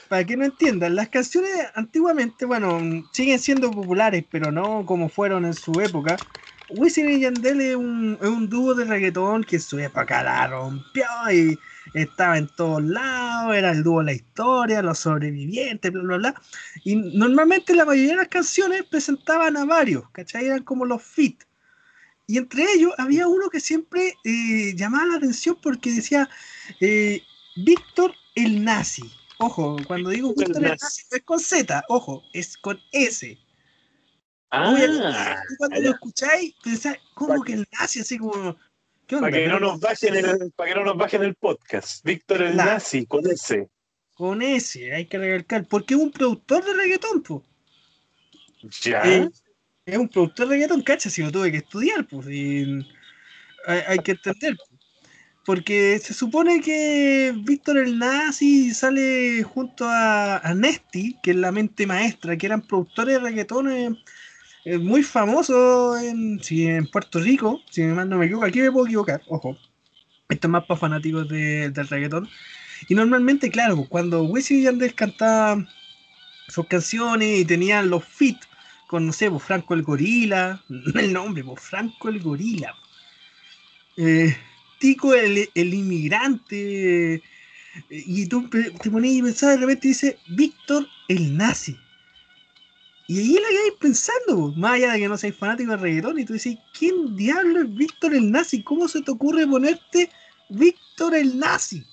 A: Para que no entiendan, las canciones antiguamente, bueno, siguen siendo populares, pero no como fueron en su época. Wisin y Yandel es un, es un dúo de reggaetón que su época la rompió y estaba en todos lados, era el dúo de la historia, los sobrevivientes, bla, bla, bla. Y normalmente la mayoría de las canciones presentaban a varios, ¿cachai? Eran como los fit. Y entre ellos había uno que siempre eh, llamaba la atención porque decía eh, Víctor el Nazi. Ojo, cuando digo Víctor el Nazi es con Z, ojo, es con S. Ah, cuando lo escucháis, pensáis, ¿cómo que el nazi? Así como,
B: para que, no nos bajen el, para que no nos bajen el podcast. Víctor el Nazi, con ese.
A: Con ese, hay que recalcar. Porque es un productor de reggaetón, pues.
B: Ya. Eh,
A: es un productor de reggaetón, cacha, si lo tuve que estudiar, pues. hay, que entender. Porque se supone que Víctor el Nazi sale junto a, a Nesty, que es la mente maestra, que eran productores de reggaetones es muy famoso en, si en Puerto Rico, si mal no me equivoco, aquí me puedo equivocar, ojo. Esto es más fanáticos del reggaetón. Y normalmente, claro, pues, cuando Wisin y Yandel cantaban sus canciones y tenían los fit con, no sé, pues, Franco el Gorila, el nombre, pues, Franco el Gorila. Eh, Tico el, el inmigrante. y tú te ponías y pensabas de repente dice Víctor el nazi. Y ahí la vais pensando, más allá de que no seas fanático de reggaetón, y tú dices, ¿quién diablo es Víctor el Nazi? ¿Cómo se te ocurre ponerte Víctor el Nazi?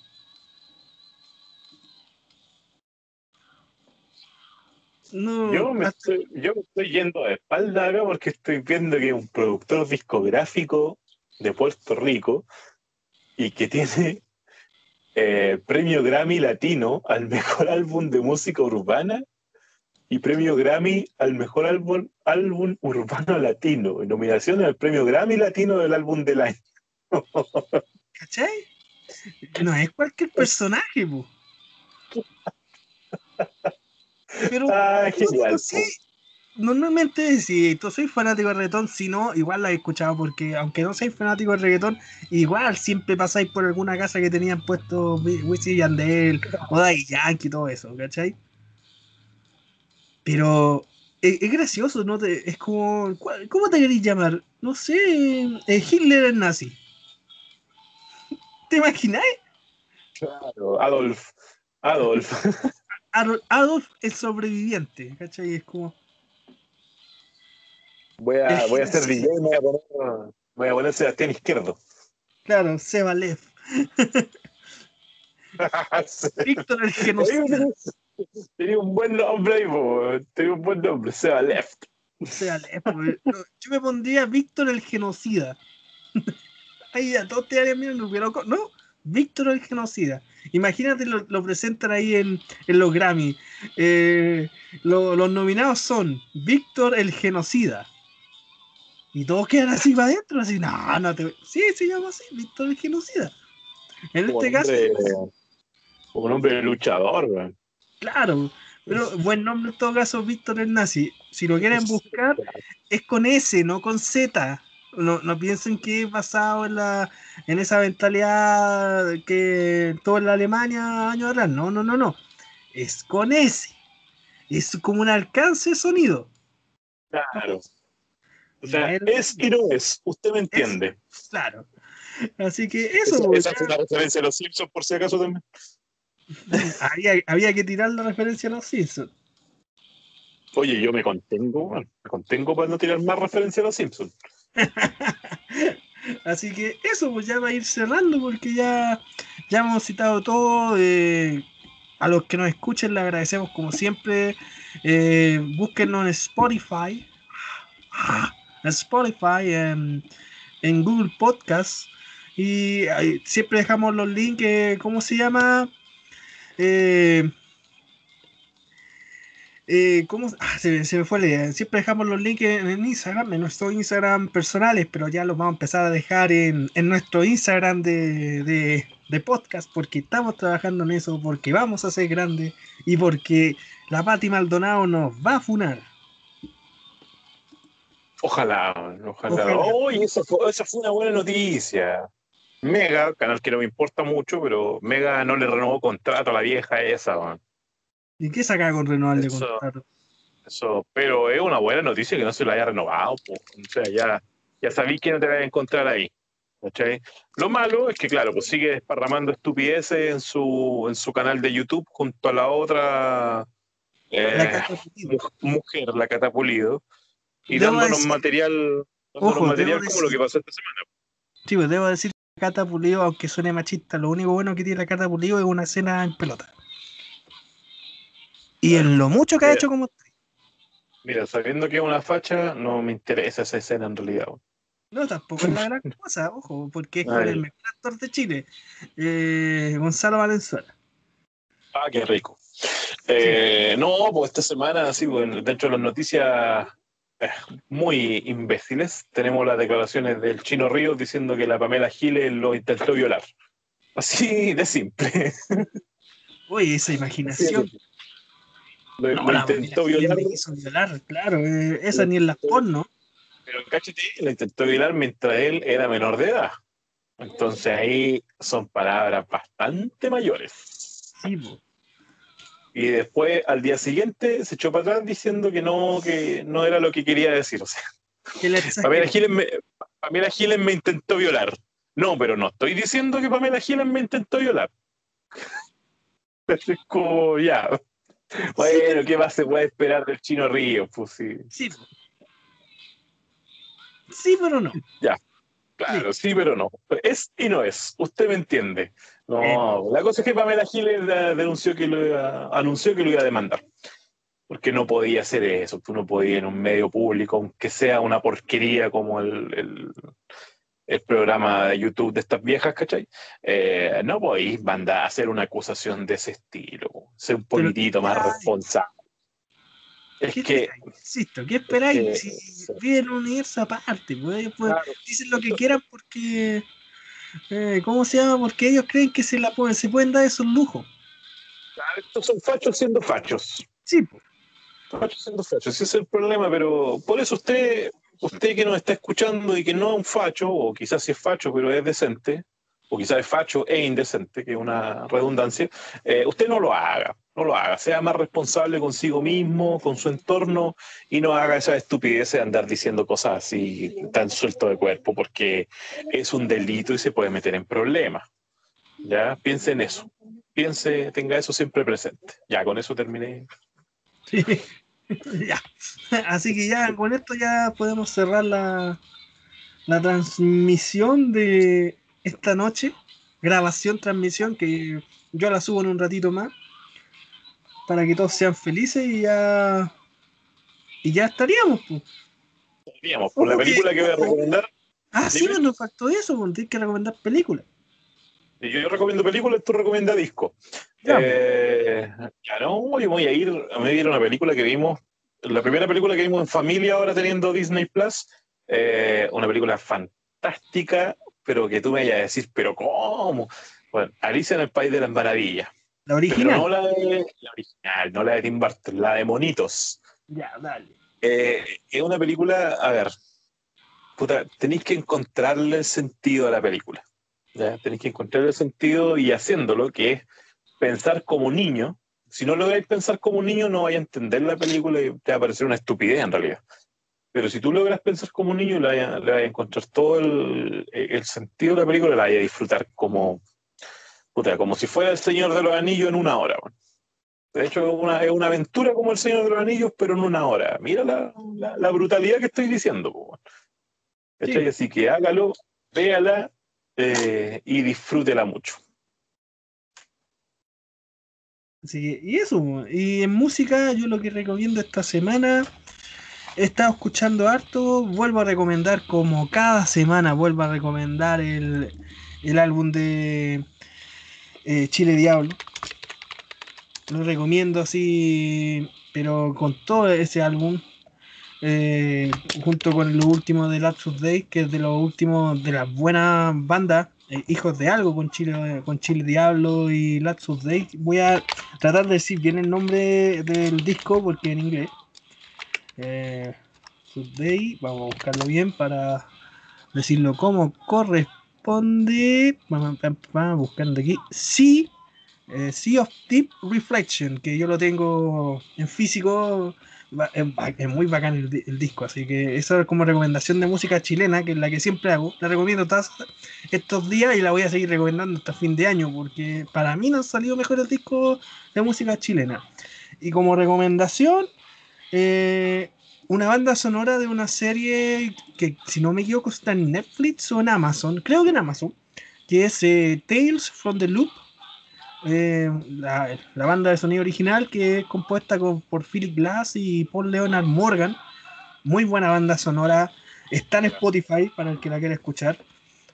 B: yo, me estoy, yo me estoy yendo de espalda acá porque estoy viendo que es un productor discográfico de Puerto Rico y que tiene eh, premio Grammy Latino al mejor álbum de música urbana y premio Grammy al mejor álbum, álbum urbano latino. Nominación al premio Grammy Latino del álbum del año.
A: ¿Cachai? No es cualquier personaje, po. Pero ah, genial, sí, normalmente si tú soy fanático de reggaetón, si no, igual la he escuchado porque aunque no seas fanático de reggaetón, igual siempre pasáis por alguna casa que tenían puesto Wisin y Yandel o Daddy Yankee y todo eso, ¿cachai? Pero es, gracioso, ¿no? Te, es como. ¿Cómo te queréis llamar? No sé. Eh, Hitler es nazi. ¿Te imagináis?
B: Claro, Adolf. Adolf.
A: Adolf, es sobreviviente, ¿cachai? Es como.
B: Voy a, voy a hacer DJ y voy a poner, voy a poner Sebastián Izquierdo.
A: Claro, Sebalev. Víctor el genocida.
B: Tenía un buen nombre ahí, tenía un buen nombre, Seba Left.
A: Seba Left, yo me pondría Víctor el genocida. ahí a todos te harían mirando, pero no, Víctor el genocida. Imagínate lo, lo presentan ahí en, en los Grammy. Eh, los nominados son Víctor el genocida. Y todos quedan así para adentro, así, no, no te. Sí, se llama así, Víctor el genocida. En este caso.
B: un hombre luchador, güey.
A: Claro, pero buen nombre en todo caso, Víctor el Nazi. Si lo quieren buscar, es con S, no con Z. No, no piensen que es basado en, la, en esa mentalidad que todo en la Alemania años atrás. No, no, no, no. Es con S. Es como un alcance de sonido.
B: Claro. O sea, es y no es. Usted me entiende.
A: claro. Así que eso.
B: Esa, esa es una referencia a los Simpsons, por si acaso también.
A: había, que tirar la referencia a los Simpsons.
B: Oye, yo me contengo, me contengo para no tirar más referencia a los Simpsons.
A: Así que eso, pues ya va a ir cerrando porque ya, ya hemos citado todo. a los que nos escuchen les agradecemos como siempre. Eh, búsquenos en Spotify. En Spotify, en, en Google Podcast. Y siempre dejamos los links, eh, ¿cómo se llama? Eh, eh, ¿cómo? Ah, se, me fue la idea. Siempre dejamos los links en, Instagram, en nuestros Instagram personales, pero ya los vamos a empezar a dejar en, nuestro Instagram de, podcast, porque estamos trabajando en eso, porque vamos a ser grandes y porque la Pati Maldonado nos va a funar.
B: Ojalá, ojalá. Esa fue, esa fue una buena noticia. Mega, canal que no me importa mucho, pero Mega no le renovó contrato a la vieja esa.
A: ¿Y qué saca con renovar de contrato?
B: Eso, pero es una buena noticia que no se lo haya renovado. O sea, ya, ya sabí que no te vas a encontrar ahí. Lo malo es que, claro, pues sigue desparramando estupideces en su, en su canal de YouTube junto a la otra eh, mujer, la Catapulido, y dándonos material, dándonos material como lo que pasó esta semana.
A: Sí, pues debo decir Cata Pulido, aunque suene machista, lo único bueno que tiene la Cata Pulido es una escena en pelota. Y en lo mucho que ha hecho como
B: Mira, sabiendo que es una facha, no me interesa esa escena en realidad.
A: No, tampoco es la gran cosa, ojo, porque es con el mejor actor de Chile, eh, Gonzalo Valenzuela.
B: Ah, qué rico. Eh, no, pues esta semana, sí, bueno, dentro de las noticias eh, muy imbéciles, tenemos las declaraciones del Chino Ríos diciendo que la Pamela Giles lo intentó violar. Así de simple.
A: Oye, esa imaginación.
B: Lo, intentó violar.
A: claro, eh, esa ni en las porno.
B: Pero cáchate, lo intentó violar mientras él era menor de edad. Entonces ahí son palabras bastante mayores. Sí, Y después, al día siguiente, se echó para atrás diciendo que no, que no era lo que quería decir. O sea, Pamela Giles, me, Pamela Giles me intentó violar. No, pero no estoy diciendo que Pamela Giles me intentó violar. es como, ya. Bueno, ¿qué más se puede esperar del Chino Río? Pues sí.
A: Sí. Sí, pero no.
B: Ya. Claro, sí. pero no. Es y no es. Usted me entiende. No, eh. la cosa es que Pamela Giles denunció que lo iba, anunció que lo iba a demandar. Porque no podía hacer eso. Tú no podías en un medio público, aunque sea una porquería como el el programa de YouTube de estas viejas, ¿cachai? Eh, no podéis mandar a hacer una acusación de ese estilo, ser un poquitito más responsable.
A: Es que. Insisto, ¿qué esperáis? si viven un universo aparte, pues, pues dicen lo que quieran porque. Eh, ¿Cómo se llama? Porque ellos creen que se, la pueden, se pueden dar esos lujos.
B: estos son fachos siendo fachos.
A: Sí, pues.
B: Fachos siendo fachos, ese es el problema, pero por eso usted usted que nos está escuchando y que no es un facho, o quizás sí es facho, pero es decente, o quizás es facho e indecente, que es una redundancia, eh, usted no lo haga, no lo haga, sea más responsable consigo mismo, con su entorno, y no haga esa estupidez de andar diciendo cosas así tan suelto de cuerpo, porque es un delito y se puede meter en problemas. Ya, piense en eso, piense, tenga eso siempre presente. Ya, con eso terminé.
A: Sí. ya. Así que ya con esto ya podemos cerrar la, la transmisión de esta noche. Grabación, transmisión, que yo la subo en un ratito más. Para que todos sean felices y ya. Y ya estaríamos, pues.
B: Estaríamos, por la película que voy a recomendar.
A: Ah, sí, nos faltó eso, porque tienes que recomendar películas.
B: Yo recomiendo películas, tú recomiendas disco. Ya, eh, ya no, voy a ir, a ver una película que vimos, la primera película que vimos en familia ahora teniendo Disney Plus, eh, una película fantástica, pero que tú me vayas a decir, pero ¿cómo? Bueno, Alicia en el País de las Maravillas.
A: La original.
B: no la, de, la original, no la de Tim Burton, la de Monitos.
A: Ya, dale.
B: Eh, es una película, a ver, puta, tenéis que encontrarle el sentido a la película. Tenéis que encontrar el sentido y haciéndolo, que es pensar como niño. Si no lográis pensar como un niño, no vais a entender la película y te va a parecer una estupidez en realidad. Pero si tú logras pensar como un niño, le vas a, encontrar todo el, sentido de la película, la vas a disfrutar como, como si fuera el Señor de los Anillos en una hora. De hecho, es una, es una aventura como el Señor de los Anillos, pero en una hora. Mira la, brutalidad que estoy diciendo. Así que hágalo, véala eh, y disfrútela mucho.
A: Que, y eso, y en música yo lo que recomiendo esta semana, he estado escuchando harto, vuelvo a recomendar como cada semana, vuelvo a recomendar el, el álbum de eh, Chile Diablo. Lo recomiendo así, pero con todo ese álbum, eh, junto con lo último de Lapsus Day, que es de los últimos de las buenas bandas, eh, Hijos de Algo con Chile, con Chile Diablo y Lapsus Day. Voy a tratar de decir bien el nombre del disco porque en inglés. Eh, Day, vamos a buscarlo bien para decirlo como corresponde. Vamos, a buscando aquí. Sí, sea of Deep Reflection, que yo lo tengo en físico es, muy bacán el, disco, así que eso es como recomendación de música chilena, que es la que siempre hago. La recomiendo todos estos días y la voy a seguir recomendando hasta fin de año, porque para mí no han salido mejores discos de música chilena. Y como recomendación, eh, una banda sonora de una serie que, si no me equivoco, está en Netflix o en Amazon, creo que en Amazon, que es eh, Tales from the Loop eh, la, banda de sonido original que es compuesta por Philip Glass y Paul Leonard Morgan. Muy buena banda sonora. Está en Spotify para el que la quiera escuchar.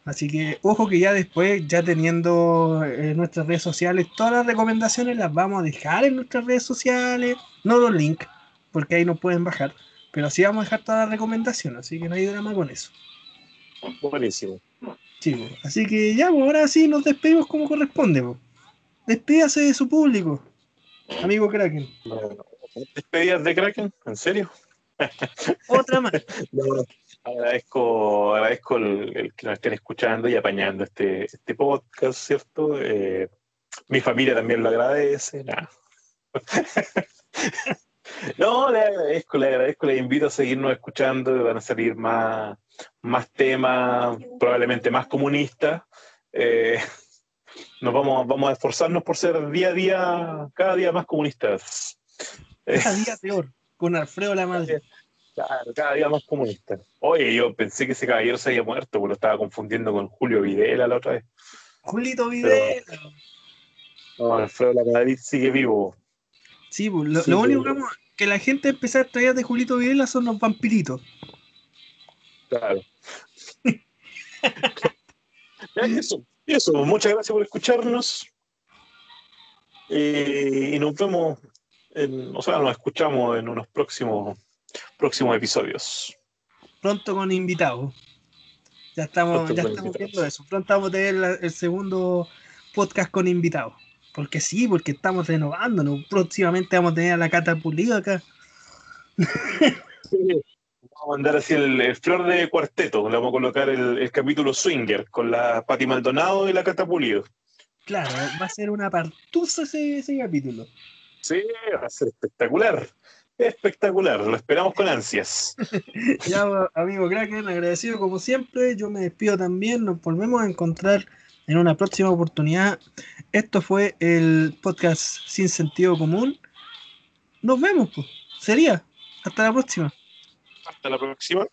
A: Así que ojo que ya después, ya teniendo eh, nuestras redes sociales, todas las recomendaciones las vamos a dejar en nuestras redes sociales. No los links, porque ahí no pueden bajar. Pero sí vamos a dejar todas las recomendaciones, así que no hay drama con eso.
B: Buenísimo.
A: Sí, así que ya, ahora sí nos despedimos como corresponde. Despídase de su público, amigo Kraken.
B: ¿Despedidas de Kraken? ¿En serio?
A: Otra más.
B: agradezco, agradezco el, que nos estén escuchando y apañando este, este podcast, ¿cierto? Eh, mi familia también lo agradece. no, le agradezco, le agradezco, le invito a seguirnos escuchando, van a salir más, más temas, probablemente más comunistas. Eh, nos vamos, vamos a esforzarnos por ser día a día, cada día más comunistas.
A: Cada día peor, con Alfredo la madre.
B: Claro, cada día más comunista. Oye, yo pensé que ese caballero se había muerto, porque lo estaba confundiendo con Julio Videla la otra vez.
A: Julito Videla.
B: no, Alfredo la Madrid sigue vivo.
A: Sí, pues, lo, único que, la gente empezó a traer de Julito Videla son los vampiritos.
B: Claro. eso. Eso, muchas gracias por escucharnos. Eh, y nos vemos, o sea, nos escuchamos en unos próximos, próximos episodios.
A: Pronto con invitados. Ya estamos, ya estamos viendo eso. Pronto vamos a tener el segundo podcast con invitados. Porque sí, porque estamos renovándonos. Próximamente vamos a tener a la Cata Pulido acá.
B: Vamos a mandar así el, flor de cuarteto, le vamos a colocar el, capítulo Swinger con la Pati Maldonado y la Catapulido.
A: Claro, va a ser una partusa ese, ese capítulo.
B: Sí, va a ser espectacular. Espectacular, lo esperamos con ansias.
A: ya, amigo Kraken, agradecido como siempre. Yo me despido también. Nos volvemos a encontrar en una próxima oportunidad. Esto fue el podcast Sin Sentido Común. Nos vemos, pues. Sería. Hasta la próxima.
B: Hasta la próxima.